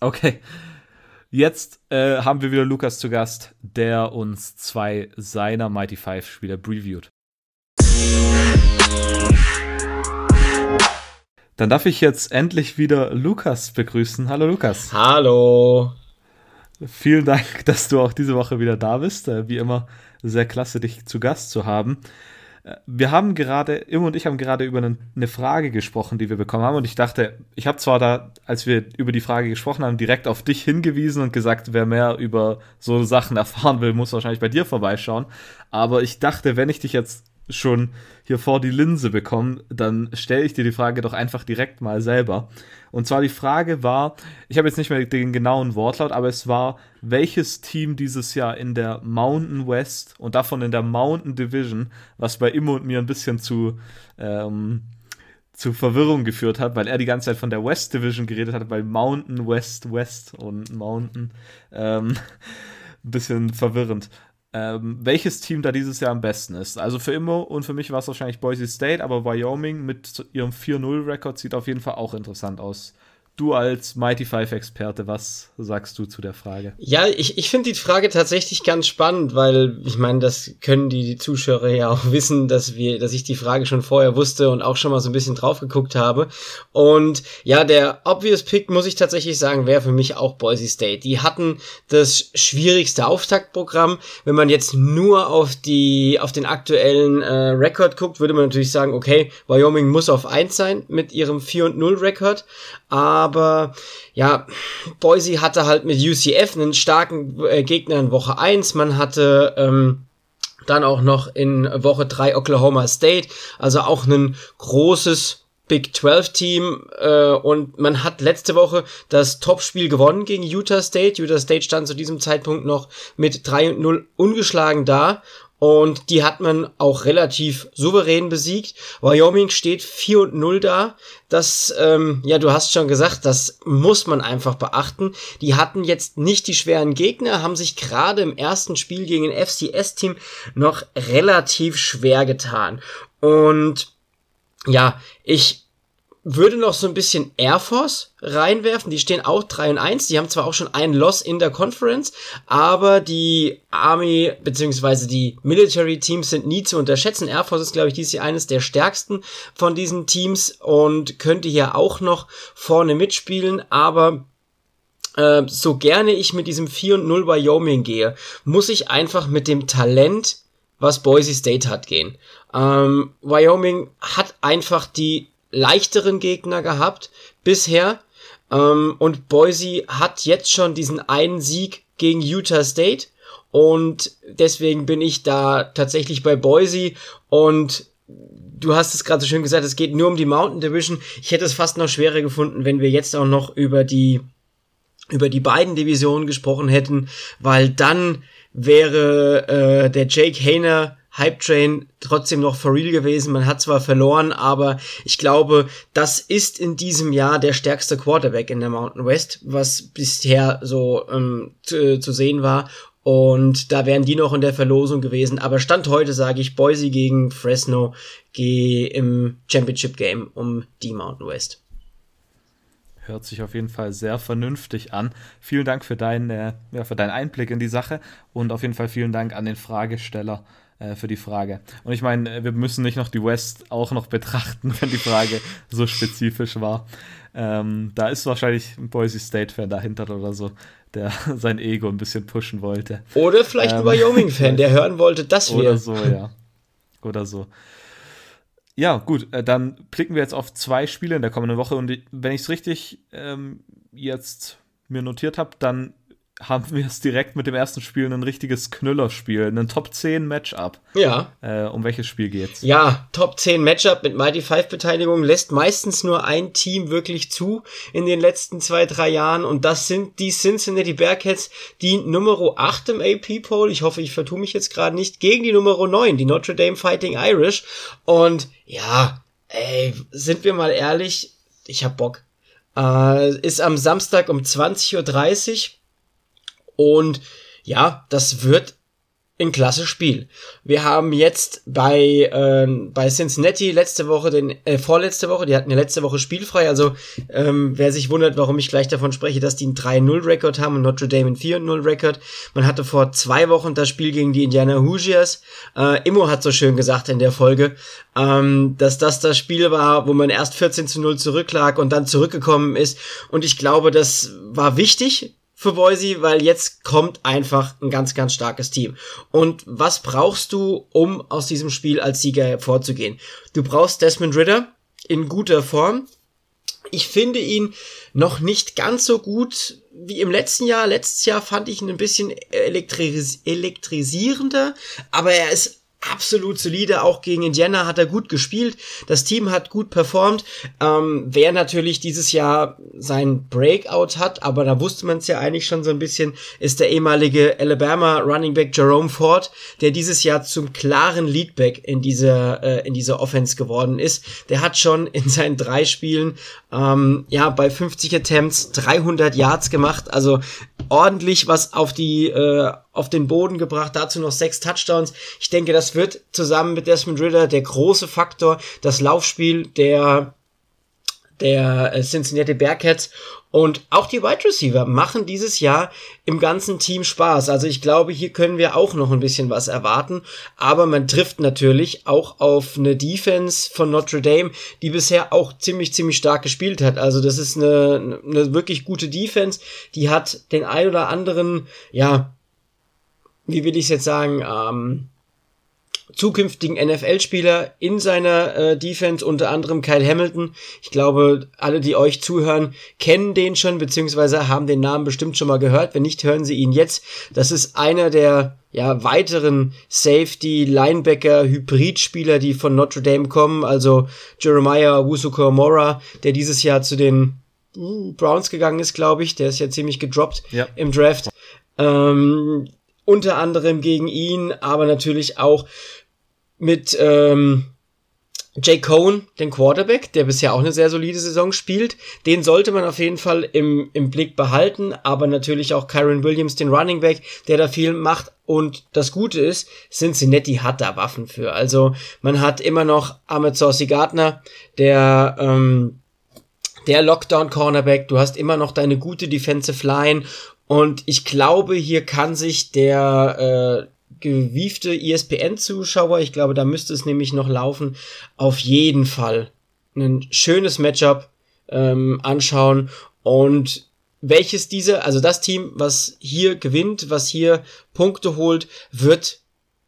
Speaker 2: Okay. Jetzt äh, haben wir wieder Lukas zu Gast, der uns zwei seiner Mighty Five Spieler previewt. Dann darf ich jetzt endlich wieder Lukas begrüßen. Hallo Lukas.
Speaker 4: Hallo.
Speaker 2: Vielen Dank, dass du auch diese Woche wieder da bist. Äh, wie immer sehr klasse, dich zu Gast zu haben. Äh, wir haben gerade, Im und ich haben gerade über eine Frage gesprochen, die wir bekommen haben. Und ich dachte, ich habe zwar da, als wir über die Frage gesprochen haben, direkt auf dich hingewiesen und gesagt, wer mehr über so Sachen erfahren will, muss wahrscheinlich bei dir vorbeischauen. Aber ich dachte, wenn ich dich jetzt schon hier vor die Linse bekommen, dann stelle ich dir die Frage doch einfach direkt mal selber. Und zwar die Frage war, ich habe jetzt nicht mehr den genauen Wortlaut, aber es war, welches Team dieses Jahr in der Mountain West und davon in der Mountain Division, was bei Immo und mir ein bisschen zu, ähm, zu Verwirrung geführt hat, weil er die ganze Zeit von der West Division geredet hat, weil Mountain West West und Mountain ähm, *laughs* bisschen verwirrend. Ähm, welches Team da dieses Jahr am besten ist. Also für Immo und für mich war es wahrscheinlich Boise State, aber Wyoming mit ihrem 4-0-Rekord sieht auf jeden Fall auch interessant aus du als Mighty Five Experte, was sagst du zu der Frage?
Speaker 4: Ja, ich, ich finde die Frage tatsächlich ganz spannend, weil ich meine, das können die, die Zuschauer ja auch *laughs* wissen, dass wir, dass ich die Frage schon vorher wusste und auch schon mal so ein bisschen drauf geguckt habe. Und ja, der obvious Pick muss ich tatsächlich sagen, wäre für mich auch Boise State. Die hatten das schwierigste Auftaktprogramm. Wenn man jetzt nur auf die, auf den aktuellen äh, Rekord guckt, würde man natürlich sagen, okay, Wyoming muss auf 1 sein mit ihrem 4 und 0 Rekord. Aber ja, Boise hatte halt mit UCF einen starken äh, Gegner in Woche 1. Man hatte ähm, dann auch noch in Woche 3 Oklahoma State, also auch ein großes Big 12 Team äh, und man hat letzte Woche das Topspiel gewonnen gegen Utah State. Utah State stand zu diesem Zeitpunkt noch mit 3 und 0 ungeschlagen da und die hat man auch relativ souverän besiegt. Wyoming steht 4 und 0 da. Das, ähm, ja, du hast schon gesagt, das muss man einfach beachten. Die hatten jetzt nicht die schweren Gegner, haben sich gerade im ersten Spiel gegen ein FCS-Team noch relativ schwer getan. Und ja, ich würde noch so ein bisschen Air Force reinwerfen. Die stehen auch 3 und 1. Die haben zwar auch schon einen Loss in der Conference, aber die Army bzw. die Military Teams sind nie zu unterschätzen. Air Force ist, glaube ich, dieses Jahr eines der stärksten von diesen Teams und könnte hier auch noch vorne mitspielen, aber äh, so gerne ich mit diesem 4 und 0 Wyoming gehe, muss ich einfach mit dem Talent was Boise State hat gehen. Ähm, Wyoming hat einfach die leichteren Gegner gehabt bisher. Ähm, und Boise hat jetzt schon diesen einen Sieg gegen Utah State. Und deswegen bin ich da tatsächlich bei Boise. Und du hast es gerade so schön gesagt, es geht nur um die Mountain Division. Ich hätte es fast noch schwerer gefunden, wenn wir jetzt auch noch über die über die beiden Divisionen gesprochen hätten, weil dann wäre äh, der Jake Hayner Hype Train trotzdem noch for real gewesen. Man hat zwar verloren, aber ich glaube, das ist in diesem Jahr der stärkste Quarterback in der Mountain West, was bisher so ähm, zu, zu sehen war. Und da wären die noch in der Verlosung gewesen. Aber Stand heute sage ich Boise gegen Fresno gehe im Championship Game um die Mountain West.
Speaker 2: Hört sich auf jeden Fall sehr vernünftig an. Vielen Dank für, dein, äh, ja, für deinen Einblick in die Sache und auf jeden Fall vielen Dank an den Fragesteller äh, für die Frage. Und ich meine, wir müssen nicht noch die West auch noch betrachten, *laughs* wenn die Frage so spezifisch war. Ähm, da ist wahrscheinlich ein Boise State-Fan dahinter oder so, der *laughs* sein Ego ein bisschen pushen wollte.
Speaker 4: Oder vielleicht ähm, ein Wyoming-Fan, *laughs* der hören wollte, dass wir.
Speaker 2: Oder so, ja. Oder so. Ja, gut, äh, dann blicken wir jetzt auf zwei Spiele in der kommenden Woche und wenn ich es richtig ähm, jetzt mir notiert habe, dann haben wir es direkt mit dem ersten Spiel ein richtiges Knüllerspiel, ein Top 10 Matchup.
Speaker 4: Ja.
Speaker 2: Äh, um welches Spiel geht's?
Speaker 4: Ja, Top 10 Matchup mit Mighty Five Beteiligung lässt meistens nur ein Team wirklich zu in den letzten zwei, drei Jahren und das sind die Cincinnati Bearcats, die Nummer 8 im AP Poll, ich hoffe, ich vertue mich jetzt gerade nicht, gegen die Nummer 9, die Notre Dame Fighting Irish und ja, ey, sind wir mal ehrlich, ich hab Bock. Äh, ist am Samstag um 20.30 Uhr und ja, das wird ein klasse Spiel. Wir haben jetzt bei, äh, bei Cincinnati letzte Woche, den, äh, vorletzte Woche, die hatten ja letzte Woche spielfrei, also ähm, wer sich wundert, warum ich gleich davon spreche, dass die einen 3-0-Rekord haben und Notre Dame einen 4-0-Rekord. Man hatte vor zwei Wochen das Spiel gegen die Indiana Hoosiers. Äh, Immo hat so schön gesagt in der Folge, ähm, dass das das Spiel war, wo man erst 14 zu 0 zurücklag und dann zurückgekommen ist. Und ich glaube, das war wichtig, für Boise, weil jetzt kommt einfach ein ganz, ganz starkes Team. Und was brauchst du, um aus diesem Spiel als Sieger hervorzugehen? Du brauchst Desmond Ritter in guter Form. Ich finde ihn noch nicht ganz so gut wie im letzten Jahr. Letztes Jahr fand ich ihn ein bisschen elektris elektrisierender, aber er ist absolut solide. Auch gegen Indiana hat er gut gespielt. Das Team hat gut performt. Ähm, wer natürlich dieses Jahr sein Breakout hat, aber da wusste man es ja eigentlich schon so ein bisschen, ist der ehemalige Alabama Running Back Jerome Ford, der dieses Jahr zum klaren Leadback in dieser äh, in dieser Offense geworden ist. Der hat schon in seinen drei Spielen ähm, ja bei 50 Attempts 300 Yards gemacht. Also ordentlich was auf die äh, auf den Boden gebracht, dazu noch sechs Touchdowns. Ich denke, das wird zusammen mit Desmond Ritter der große Faktor, das Laufspiel der der äh, Cincinnati Bearcats und auch die Wide Receiver machen dieses Jahr im ganzen Team Spaß. Also ich glaube, hier können wir auch noch ein bisschen was erwarten. Aber man trifft natürlich auch auf eine Defense von Notre Dame, die bisher auch ziemlich, ziemlich stark gespielt hat. Also das ist eine, eine wirklich gute Defense. Die hat den ein oder anderen, ja, wie will ich es jetzt sagen, ähm, zukünftigen NFL-Spieler in seiner äh, Defense, unter anderem Kyle Hamilton. Ich glaube, alle, die euch zuhören, kennen den schon, beziehungsweise haben den Namen bestimmt schon mal gehört. Wenn nicht, hören sie ihn jetzt. Das ist einer der ja, weiteren Safety, Linebacker, Hybrid-Spieler, die von Notre Dame kommen. Also Jeremiah Wusuko-Mora, der dieses Jahr zu den uh, Browns gegangen ist, glaube ich. Der ist ja ziemlich gedroppt ja. im Draft. Ähm, unter anderem gegen ihn, aber natürlich auch mit ähm, Jay Cohn, den Quarterback, der bisher auch eine sehr solide Saison spielt. Den sollte man auf jeden Fall im, im Blick behalten, aber natürlich auch Kyron Williams, den Running Back, der da viel macht. Und das Gute ist, Cincinnati hat da Waffen für. Also man hat immer noch Ahmed Saucy Gardner, der ähm, der Lockdown-Cornerback, du hast immer noch deine gute Defensive Line und ich glaube, hier kann sich der äh, gewiefte ESPN-Zuschauer, ich glaube, da müsste es nämlich noch laufen, auf jeden Fall ein schönes Matchup ähm, anschauen und welches diese, also das Team, was hier gewinnt, was hier Punkte holt, wird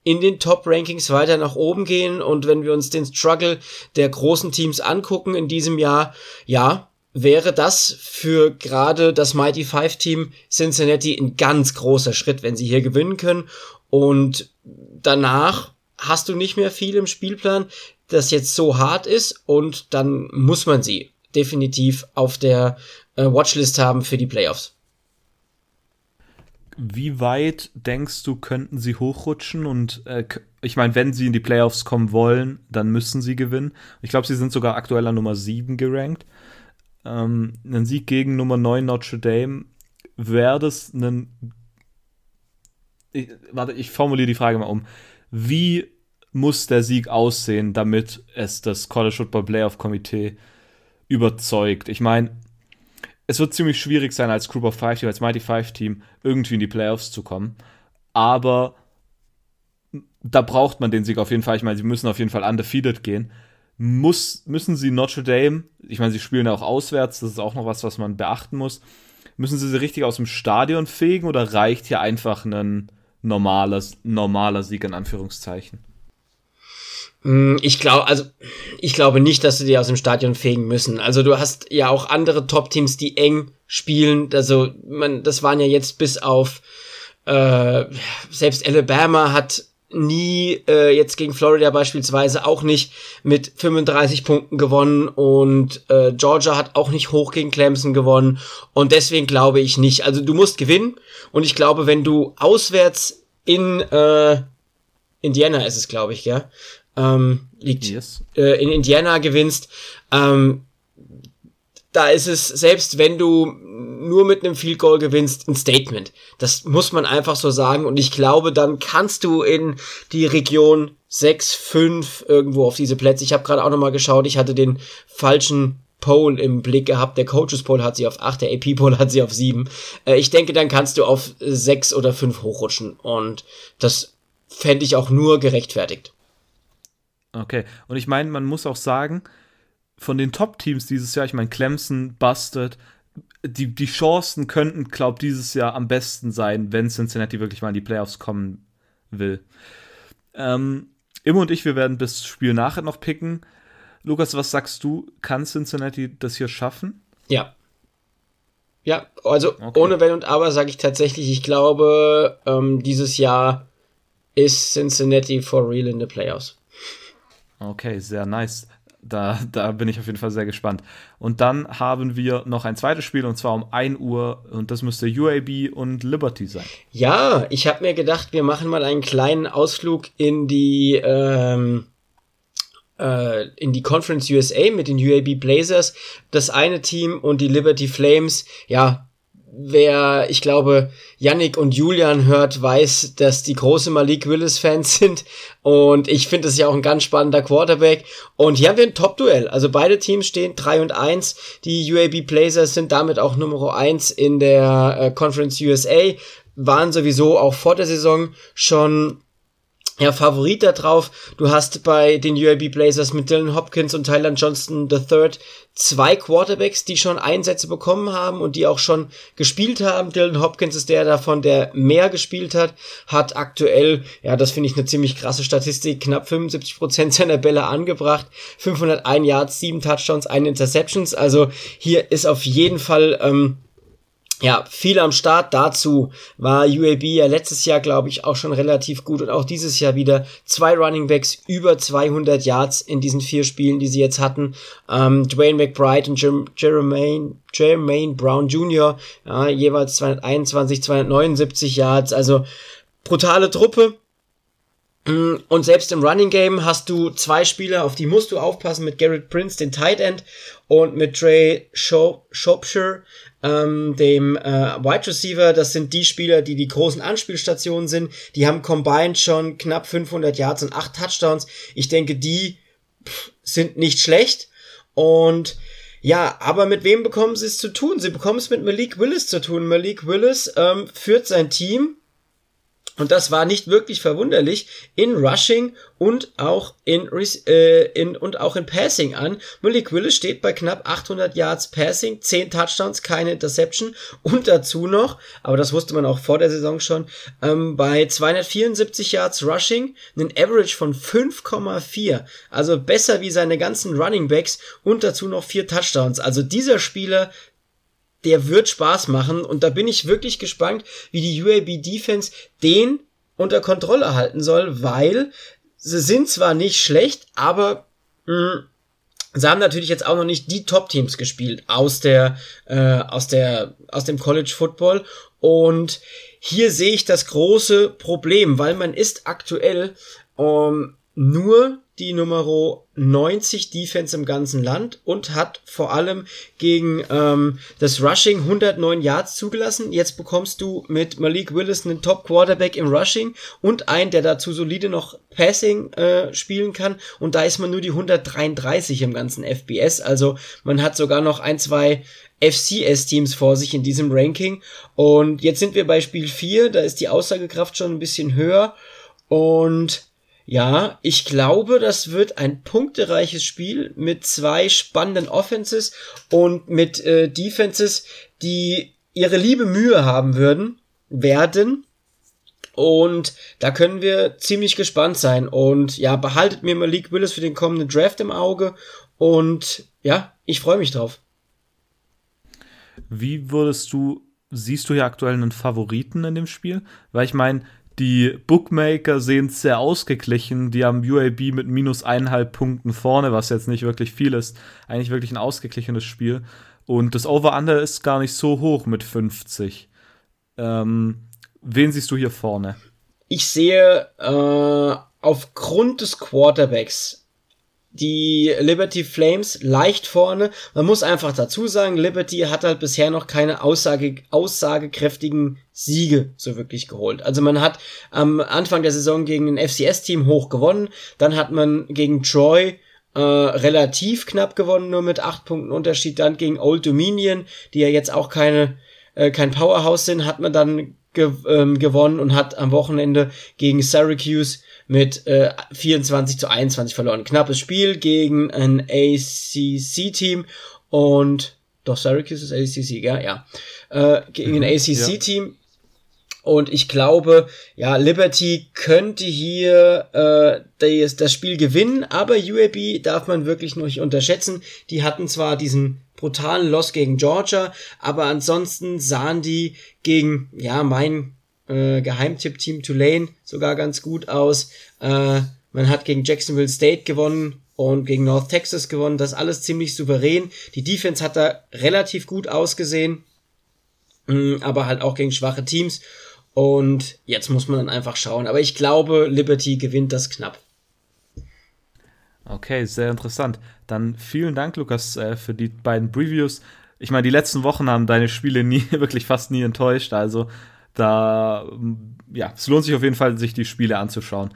Speaker 4: in den Top-Rankings weiter nach oben gehen. Und wenn wir uns den Struggle der großen Teams angucken in diesem Jahr, ja, wäre das für gerade das Mighty Five Team Cincinnati ein ganz großer Schritt, wenn sie hier gewinnen können. Und danach hast du nicht mehr viel im Spielplan, das jetzt so hart ist und dann muss man sie definitiv auf der äh, Watchlist haben für die Playoffs.
Speaker 2: Wie weit denkst du, könnten sie hochrutschen? Und äh, ich meine, wenn sie in die Playoffs kommen wollen, dann müssen sie gewinnen. Ich glaube, sie sind sogar aktuell an Nummer 7 gerankt. Ähm, ein Sieg gegen Nummer 9 Notre Dame wäre das ein ich, warte, ich formuliere die Frage mal um. Wie muss der Sieg aussehen, damit es das College Football Playoff Komitee überzeugt? Ich meine, es wird ziemlich schwierig sein, als Group of Five Team, als Mighty Five Team irgendwie in die Playoffs zu kommen. Aber da braucht man den Sieg auf jeden Fall. Ich meine, sie müssen auf jeden Fall undefeated gehen. Muss, müssen sie Notre Dame, ich meine, sie spielen ja auch auswärts, das ist auch noch was, was man beachten muss. Müssen sie sie richtig aus dem Stadion fegen oder reicht hier einfach ein normales, normaler Sieg in Anführungszeichen.
Speaker 4: Mm, ich glaube, also ich glaube nicht, dass sie die aus dem Stadion fegen müssen. Also du hast ja auch andere Top-Teams, die eng spielen. Also man, das waren ja jetzt bis auf äh, selbst Alabama hat nie äh, jetzt gegen Florida beispielsweise auch nicht mit 35 Punkten gewonnen und äh, Georgia hat auch nicht hoch gegen Clemson gewonnen und deswegen glaube ich nicht. Also du musst gewinnen und ich glaube, wenn du auswärts in äh, Indiana ist es, glaube ich, ja, ähm, liegt yes. äh, in Indiana gewinnst, ähm, da ist es, selbst wenn du nur mit einem Field Goal gewinnst, ein Statement. Das muss man einfach so sagen. Und ich glaube, dann kannst du in die Region 6, 5 irgendwo auf diese Plätze. Ich habe gerade auch nochmal geschaut, ich hatte den falschen Poll im Blick gehabt. Der Coaches Poll hat sie auf 8, der AP Poll hat sie auf 7. Äh, ich denke, dann kannst du auf 6 oder 5 hochrutschen. Und das fände ich auch nur gerechtfertigt.
Speaker 2: Okay, und ich meine, man muss auch sagen, von den Top-Teams dieses Jahr, ich meine, Clemson, Busted, die, die Chancen könnten, glaub, dieses Jahr am besten sein, wenn Cincinnati wirklich mal in die Playoffs kommen will. Ähm, Im und ich, wir werden das Spiel nachher noch picken. Lukas, was sagst du? Kann Cincinnati das hier schaffen?
Speaker 4: Ja. Ja, also okay. ohne Wenn und Aber sage ich tatsächlich, ich glaube, ähm, dieses Jahr ist Cincinnati for real in the Playoffs.
Speaker 2: Okay, sehr nice. Da, da bin ich auf jeden Fall sehr gespannt. Und dann haben wir noch ein zweites Spiel und zwar um 1 Uhr und das müsste UAB und Liberty sein.
Speaker 4: Ja, ich habe mir gedacht, wir machen mal einen kleinen Ausflug in die ähm, äh, in die Conference USA mit den UAB Blazers. Das eine Team und die Liberty Flames, ja, wer, ich glaube, Yannick und Julian hört, weiß, dass die große Malik Willis-Fans *laughs* sind. Und ich finde es ja auch ein ganz spannender Quarterback. Und hier haben wir ein Top-Duell. Also beide Teams stehen 3 und 1. Die UAB Blazers sind damit auch Nummer 1 in der äh, Conference USA. Waren sowieso auch vor der Saison schon ja, Favorit da drauf. Du hast bei den UAB Blazers mit Dylan Hopkins und Tyler Johnston III zwei Quarterbacks, die schon Einsätze bekommen haben und die auch schon gespielt haben. Dylan Hopkins ist der davon, der mehr gespielt hat, hat aktuell, ja, das finde ich eine ziemlich krasse Statistik, knapp 75 Prozent seiner Bälle angebracht, 501 Yards, 7 Touchdowns, 1 Interceptions. Also hier ist auf jeden Fall ähm, ja, viel am Start. Dazu war UAB ja letztes Jahr, glaube ich, auch schon relativ gut und auch dieses Jahr wieder zwei Running Backs über 200 Yards in diesen vier Spielen, die sie jetzt hatten. Ähm, Dwayne McBride und Jer Jermaine, Jermaine Brown Jr. Ja, jeweils 221, 279 Yards. Also brutale Truppe. Mm, und selbst im Running Game hast du zwei Spieler, auf die musst du aufpassen, mit Garrett Prince, den Tight End, und mit Trey Shropshire, ähm, dem äh, Wide Receiver. Das sind die Spieler, die die großen Anspielstationen sind. Die haben combined schon knapp 500 Yards und 8 Touchdowns. Ich denke, die pff, sind nicht schlecht. Und ja, aber mit wem bekommen sie es zu tun? Sie bekommen es mit Malik Willis zu tun. Malik Willis ähm, führt sein Team und das war nicht wirklich verwunderlich in Rushing und auch in, äh, in und auch in Passing an. Malik Willis steht bei knapp 800 Yards Passing, 10 Touchdowns, keine Interception und dazu noch, aber das wusste man auch vor der Saison schon, ähm, bei 274 Yards Rushing einen Average von 5,4, also besser wie seine ganzen Running Backs und dazu noch vier Touchdowns. Also dieser Spieler der wird Spaß machen. Und da bin ich wirklich gespannt, wie die UAB Defense den unter Kontrolle halten soll, weil sie sind zwar nicht schlecht, aber mh, hm, sie haben natürlich jetzt auch noch nicht die Top-Teams gespielt aus der, äh, aus der, aus dem College Football. Und hier sehe ich das große Problem, weil man ist aktuell ähm, nur die Nummer 90 Defense im ganzen Land und hat vor allem gegen ähm, das Rushing 109 Yards zugelassen. Jetzt bekommst du mit Malik Willis einen Top Quarterback im Rushing und einen, der dazu solide noch Passing äh, spielen kann. Und da ist man nur die 133 im ganzen FBS. Also man hat sogar noch ein, zwei FCS-Teams vor sich in diesem Ranking. Und jetzt sind wir bei Spiel 4, da ist die Aussagekraft schon ein bisschen höher. Und ja, ich glaube, das wird ein punktereiches Spiel mit zwei spannenden Offenses und mit äh, Defenses, die ihre liebe Mühe haben würden, werden. Und da können wir ziemlich gespannt sein. Und ja, behaltet mir Malik Willis für den kommenden Draft im Auge. Und ja, ich freue mich drauf.
Speaker 2: Wie würdest du, siehst du hier aktuell einen Favoriten in dem Spiel? Weil ich meine, die Bookmaker sehen es sehr ausgeglichen. Die haben UAB mit minus eineinhalb Punkten vorne, was jetzt nicht wirklich viel ist. Eigentlich wirklich ein ausgeglichenes Spiel. Und das Over-Under ist gar nicht so hoch mit 50. Ähm, wen siehst du hier vorne?
Speaker 4: Ich sehe äh, aufgrund des Quarterbacks die Liberty Flames leicht vorne. Man muss einfach dazu sagen, Liberty hat halt bisher noch keine Aussage, aussagekräftigen Siege so wirklich geholt. Also man hat am Anfang der Saison gegen ein FCS-Team hoch gewonnen, dann hat man gegen Troy äh, relativ knapp gewonnen, nur mit acht Punkten Unterschied. Dann gegen Old Dominion, die ja jetzt auch keine äh, kein Powerhouse sind, hat man dann ge ähm, gewonnen und hat am Wochenende gegen Syracuse mit äh, 24 zu 21 verloren. Knappes Spiel gegen ein ACC-Team und doch Syracuse ist ACC, ja, ja. Äh, gegen mhm, ein ACC-Team. Und ich glaube, ja, Liberty könnte hier äh, das, das Spiel gewinnen, aber UAB darf man wirklich nicht unterschätzen. Die hatten zwar diesen brutalen Loss gegen Georgia, aber ansonsten sahen die gegen, ja, mein äh, Geheimtipp-Team Tulane sogar ganz gut aus. Äh, man hat gegen Jacksonville State gewonnen und gegen North Texas gewonnen. Das alles ziemlich souverän. Die Defense hat da relativ gut ausgesehen, mh, mm, aber halt auch gegen schwache Teams. Und jetzt muss man dann einfach schauen. Aber ich glaube, Liberty gewinnt das knapp.
Speaker 2: Okay, sehr interessant. Dann vielen Dank, Lukas, äh, für die beiden Previews ich meine, die letzten Wochen haben deine Spiele nie, *laughs* wirklich fast nie enttäuscht. Also da, ja, es lohnt sich auf jeden Fall, sich die Spiele anzuschauen.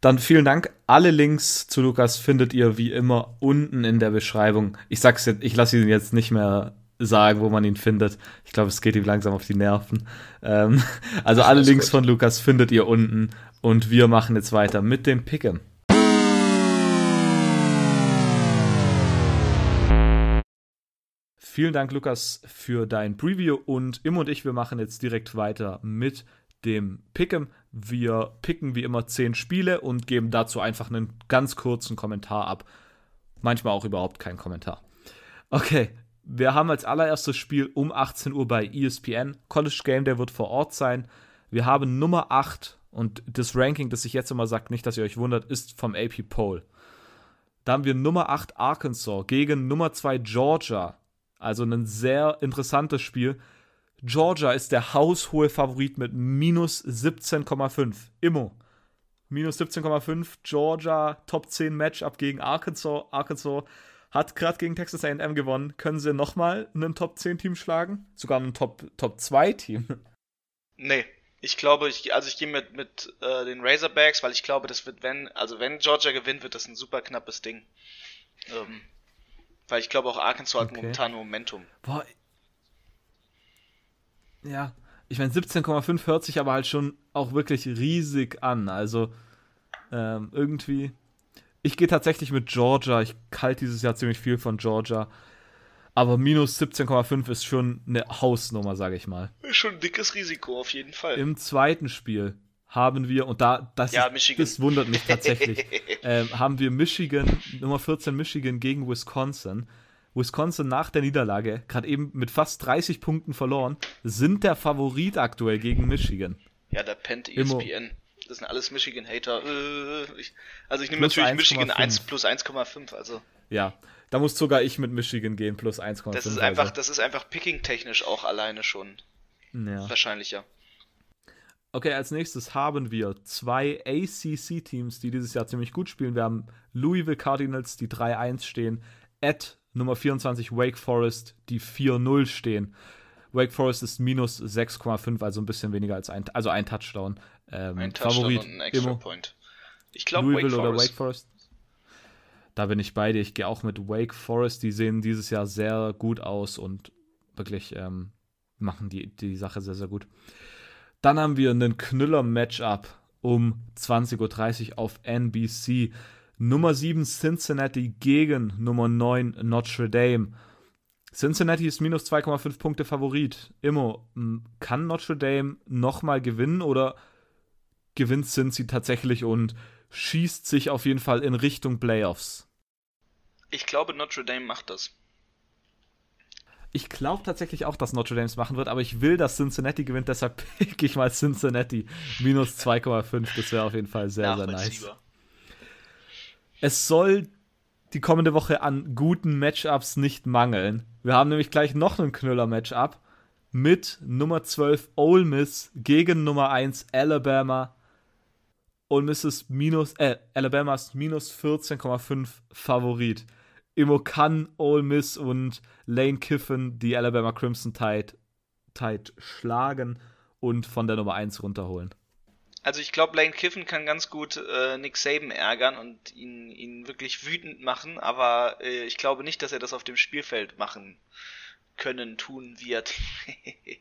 Speaker 2: Dann vielen Dank. Alle Links zu Lukas findet ihr wie immer unten in der Beschreibung. Ich sag's jetzt, ich lasse ihn jetzt nicht mehr sagen, wo man ihn findet. Ich glaube, es geht ihm langsam auf die Nerven. Ähm, *laughs* also alle Links gut. von Lukas findet ihr unten und wir machen jetzt weiter mit dem Picken. Vielen Dank, Lukas, für dein Preview und Im und ich, wir machen jetzt direkt weiter mit dem Pick'em. Wir picken wie immer zehn Spiele und geben dazu einfach einen ganz kurzen Kommentar ab. Manchmal auch überhaupt keinen Kommentar. Okay, wir haben als allererstes Spiel um 18 Uhr bei ESPN. College Game, der wird vor Ort sein. Wir haben Nummer 8 und das Ranking, das ich jetzt immer sagt, nicht, dass ihr euch wundert, ist vom AP Poll. Da haben wir Nummer 8 Arkansas gegen Nummer 2 Georgia. Also ein sehr interessantes Spiel. Georgia ist der haushohe Favorit mit minus 17,5. Immo. Minus 17,5. Georgia Top 10 Matchup gegen Arkansas. Arkansas hat gerade gegen Texas AM gewonnen. Können sie nochmal einen Top 10 Team schlagen? Sogar ein Top, Top 2 Team?
Speaker 3: Nee. Ich glaube, ich, also ich gehe mit, mit äh, den Razorbacks, weil ich glaube, das wird, wenn, also wenn Georgia gewinnt, wird das ein super knappes Ding. Ähm, weil ich glaube auch Arkansas okay. hat momentan Momentum. Boah,
Speaker 2: ja, ich meine, 17,5 hört sich aber halt schon auch wirklich riesig an. Also ähm, irgendwie. Ich gehe tatsächlich mit Georgia. Ich halte dieses Jahr ziemlich viel von Georgia. Aber minus 17,5 ist schon eine Hausnummer, sage ich mal.
Speaker 3: Ist schon ein dickes Risiko, auf jeden Fall.
Speaker 2: Im zweiten Spiel haben wir, und da, das, ja, ist, das wundert mich tatsächlich, *laughs* ähm, haben wir Michigan, Nummer 14 Michigan gegen Wisconsin. Wisconsin nach der Niederlage, gerade eben mit fast 30 Punkten verloren, sind der Favorit aktuell gegen Michigan.
Speaker 3: Ja, da pennt ESPN. Immo. Das sind alles Michigan-Hater. Äh, also ich nehme natürlich 1, Michigan 1 plus 1,5. Also.
Speaker 2: Ja, da muss sogar ich mit Michigan gehen, plus 1,5.
Speaker 3: Das ist einfach, also. das ist einfach picking-technisch auch alleine schon ja. wahrscheinlicher.
Speaker 2: Okay, als nächstes haben wir zwei ACC-Teams, die dieses Jahr ziemlich gut spielen. Wir haben Louisville Cardinals, die 3-1 stehen, at Nummer 24 Wake Forest, die 4-0 stehen. Wake Forest ist minus 6,5, also ein bisschen weniger als ein, also ein Touchdown.
Speaker 3: Ähm, ein Touchdown Favorit und ein Extra Immo. Point.
Speaker 2: Ich glaube Wake Forest. oder Wake Forest. Da bin ich bei dir. Ich gehe auch mit Wake Forest. Die sehen dieses Jahr sehr gut aus und wirklich ähm, machen die, die Sache sehr, sehr gut. Dann haben wir einen Knüller-Matchup um 20.30 Uhr auf NBC. Nummer 7 Cincinnati gegen Nummer 9 Notre Dame. Cincinnati ist minus 2,5 Punkte Favorit. Immo, kann Notre Dame nochmal gewinnen oder gewinnt Cincy tatsächlich und schießt sich auf jeden Fall in Richtung Playoffs?
Speaker 3: Ich glaube, Notre Dame macht das.
Speaker 2: Ich glaube tatsächlich auch, dass Notre Dame es machen wird, aber ich will, dass Cincinnati gewinnt, deshalb *laughs* pick ich mal Cincinnati. Minus 2,5, das wäre auf jeden Fall sehr, sehr nice es soll die kommende Woche an guten Matchups nicht mangeln. Wir haben nämlich gleich noch einen Knüller-Matchup mit Nummer 12 Ole Miss gegen Nummer 1 Alabama. Ole Miss ist minus, äh, Alabama ist minus 14,5 Favorit. Immo kann Ole Miss und Lane Kiffin die Alabama Crimson Tide, Tide schlagen und von der Nummer 1 runterholen.
Speaker 3: Also ich glaube, Lane Kiffin kann ganz gut äh, Nick Saban ärgern und ihn, ihn wirklich wütend machen, aber äh, ich glaube nicht, dass er das auf dem Spielfeld machen können, tun wird. *laughs*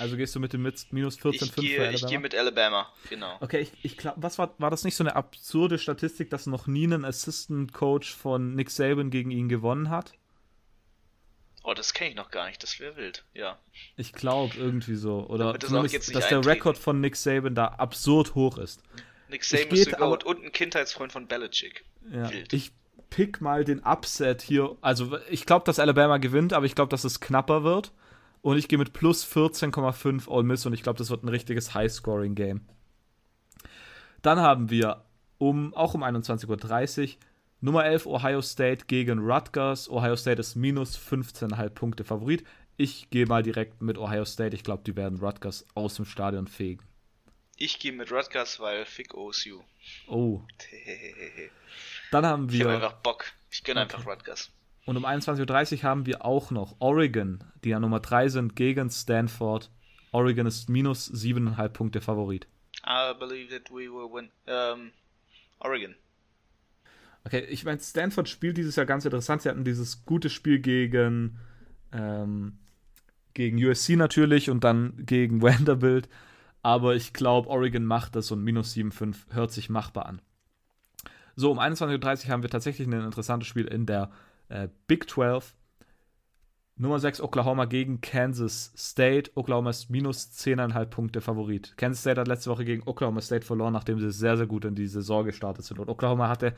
Speaker 2: also gehst du mit dem minus 14,5
Speaker 3: für Alabama? Ich gehe mit Alabama, genau.
Speaker 2: Okay, ich, ich glaube, was war, war das nicht so eine absurde Statistik, dass noch nie ein Assistant Coach von Nick Saban gegen ihn gewonnen hat?
Speaker 3: Oh, das kenne ich noch gar nicht, das wäre wild, ja.
Speaker 2: Ich glaube irgendwie so. Oder das dass der Rekord von Nick Saban da absurd hoch ist.
Speaker 3: Nick Saban ist Goat und ein Kindheitsfreund von Belichick.
Speaker 2: Ja, wild. Ich pick mal den Upset hier. Also ich glaube, dass Alabama gewinnt, aber ich glaube, dass es knapper wird. Und ich gehe mit plus 14,5 All Miss und ich glaube, das wird ein richtiges High-Scoring-Game. Dann haben wir um, auch um 21.30 Uhr Nummer 11 Ohio State gegen Rutgers. Ohio State ist minus 15,5 Punkte Favorit. Ich gehe mal direkt mit Ohio State. Ich glaube, die werden Rutgers aus dem Stadion fegen.
Speaker 3: Ich gehe mit Rutgers, weil fick OSU.
Speaker 2: Oh. *laughs* Dann haben wir. Ich
Speaker 3: habe einfach Bock. Ich gönne okay. einfach Rutgers.
Speaker 2: Und um 21.30 Uhr haben wir auch noch Oregon, die ja Nummer 3 sind, gegen Stanford. Oregon ist minus 7,5 Punkte Favorit.
Speaker 3: I believe that we will win. Um, Oregon.
Speaker 2: Okay, ich meine, Stanford spielt dieses Jahr ganz interessant. Sie hatten dieses gute Spiel gegen, ähm, gegen USC natürlich und dann gegen *laughs* Vanderbilt. Aber ich glaube, Oregon macht das und minus 7,5 hört sich machbar an. So, um 21.30 Uhr haben wir tatsächlich ein interessantes Spiel in der äh, Big 12. Nummer 6 Oklahoma gegen Kansas State. Oklahoma ist minus 10,5 Punkte Favorit. Kansas State hat letzte Woche gegen Oklahoma State verloren, nachdem sie sehr, sehr gut in die Saison gestartet sind. Und Oklahoma hatte,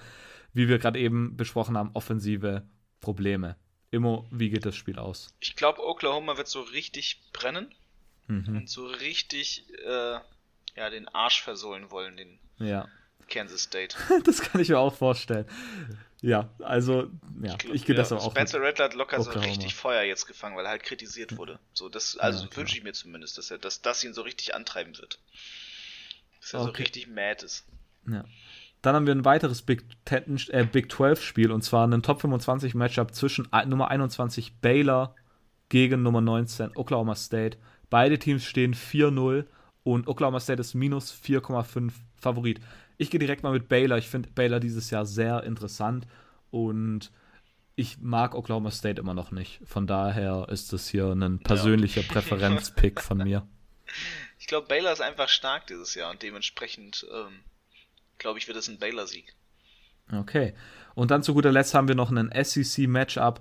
Speaker 2: wie wir gerade eben besprochen haben, offensive Probleme. Immo, wie geht das Spiel aus?
Speaker 3: Ich glaube, Oklahoma wird so richtig brennen mhm. und so richtig äh, ja, den Arsch versohlen wollen, den
Speaker 2: ja.
Speaker 3: Kansas State. *laughs*
Speaker 2: das kann ich mir auch vorstellen. Ja, also, ja, ich, glaub, ich gehe ja, das aber auch.
Speaker 3: Spencer Rattler hat locker Oklahoma. so richtig Feuer jetzt gefangen, weil er halt kritisiert wurde. So, das, also ja, wünsche ich mir zumindest, dass er, dass das ihn so richtig antreiben wird. Dass er okay. so richtig mad ist.
Speaker 2: Ja. Dann haben wir ein weiteres Big, 10, äh, Big 12 Spiel und zwar ein Top 25 Matchup zwischen Nummer 21 Baylor gegen Nummer 19 Oklahoma State. Beide Teams stehen 4-0 und Oklahoma State ist minus 4,5 Favorit. Ich gehe direkt mal mit Baylor. Ich finde Baylor dieses Jahr sehr interessant und ich mag Oklahoma State immer noch nicht. Von daher ist das hier ein persönlicher ja. *laughs* Präferenzpick von mir.
Speaker 3: Ich glaube, Baylor ist einfach stark dieses Jahr und dementsprechend ähm, glaube ich, wird es ein Baylor-Sieg.
Speaker 2: Okay. Und dann zu guter Letzt haben wir noch einen SEC-Matchup.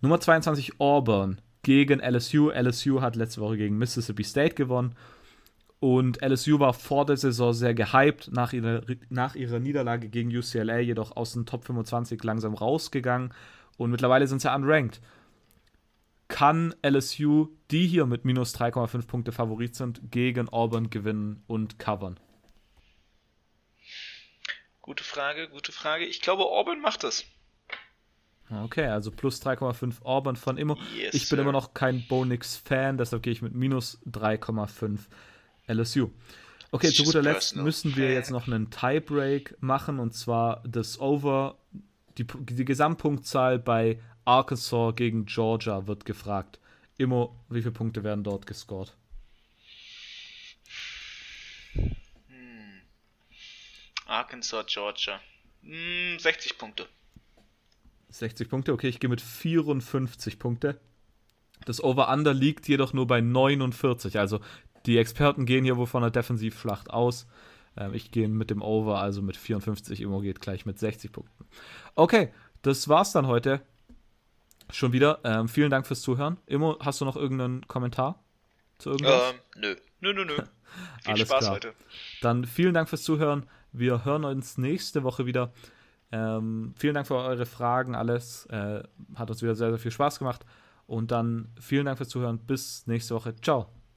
Speaker 2: Nummer 22 Auburn gegen LSU. LSU hat letzte Woche gegen Mississippi State gewonnen. Und LSU war vor der Saison sehr gehypt, nach ihrer, nach ihrer Niederlage gegen UCLA jedoch aus dem Top 25 langsam rausgegangen. Und mittlerweile sind sie unranked. Kann LSU, die hier mit minus 3,5 Punkte Favorit sind, gegen Auburn gewinnen und covern?
Speaker 3: Gute Frage, gute Frage. Ich glaube, Auburn macht das.
Speaker 2: Okay, also plus 3,5 Auburn von Immo. Yes, ich bin sir. immer noch kein Bonix-Fan, deshalb gehe ich mit minus 3,5 LSU. Okay, zu guter Letzt müssen wir jetzt noch einen Tiebreak machen und zwar das Over, die, die Gesamtpunktzahl bei Arkansas gegen Georgia wird gefragt. Immo, wie viele Punkte werden dort gescored?
Speaker 3: Hm. Arkansas, Georgia. Hm, 60 Punkte.
Speaker 2: 60 Punkte, okay, ich gehe mit 54 Punkte. Das Over-Under liegt jedoch nur bei 49. Also die Experten gehen hier wohl von der Defensivschlacht aus. Ähm, ich gehe mit dem Over, also mit 54. Immo geht gleich mit 60 Punkten. Okay, das war's dann heute. Schon wieder. Ähm, vielen Dank fürs Zuhören. Immo, hast du noch irgendeinen Kommentar
Speaker 3: zu irgendwas? Ähm, nö. Nö, nö, nö. *laughs*
Speaker 2: Viel Alles Spaß klar. heute. Dann vielen Dank fürs Zuhören. Wir hören uns nächste Woche wieder. Ähm, vielen Dank für eure Fragen, alles. Äh, hat uns wieder sehr, sehr viel Spaß gemacht. Und dann vielen Dank fürs Zuhören. Bis nächste Woche. Ciao.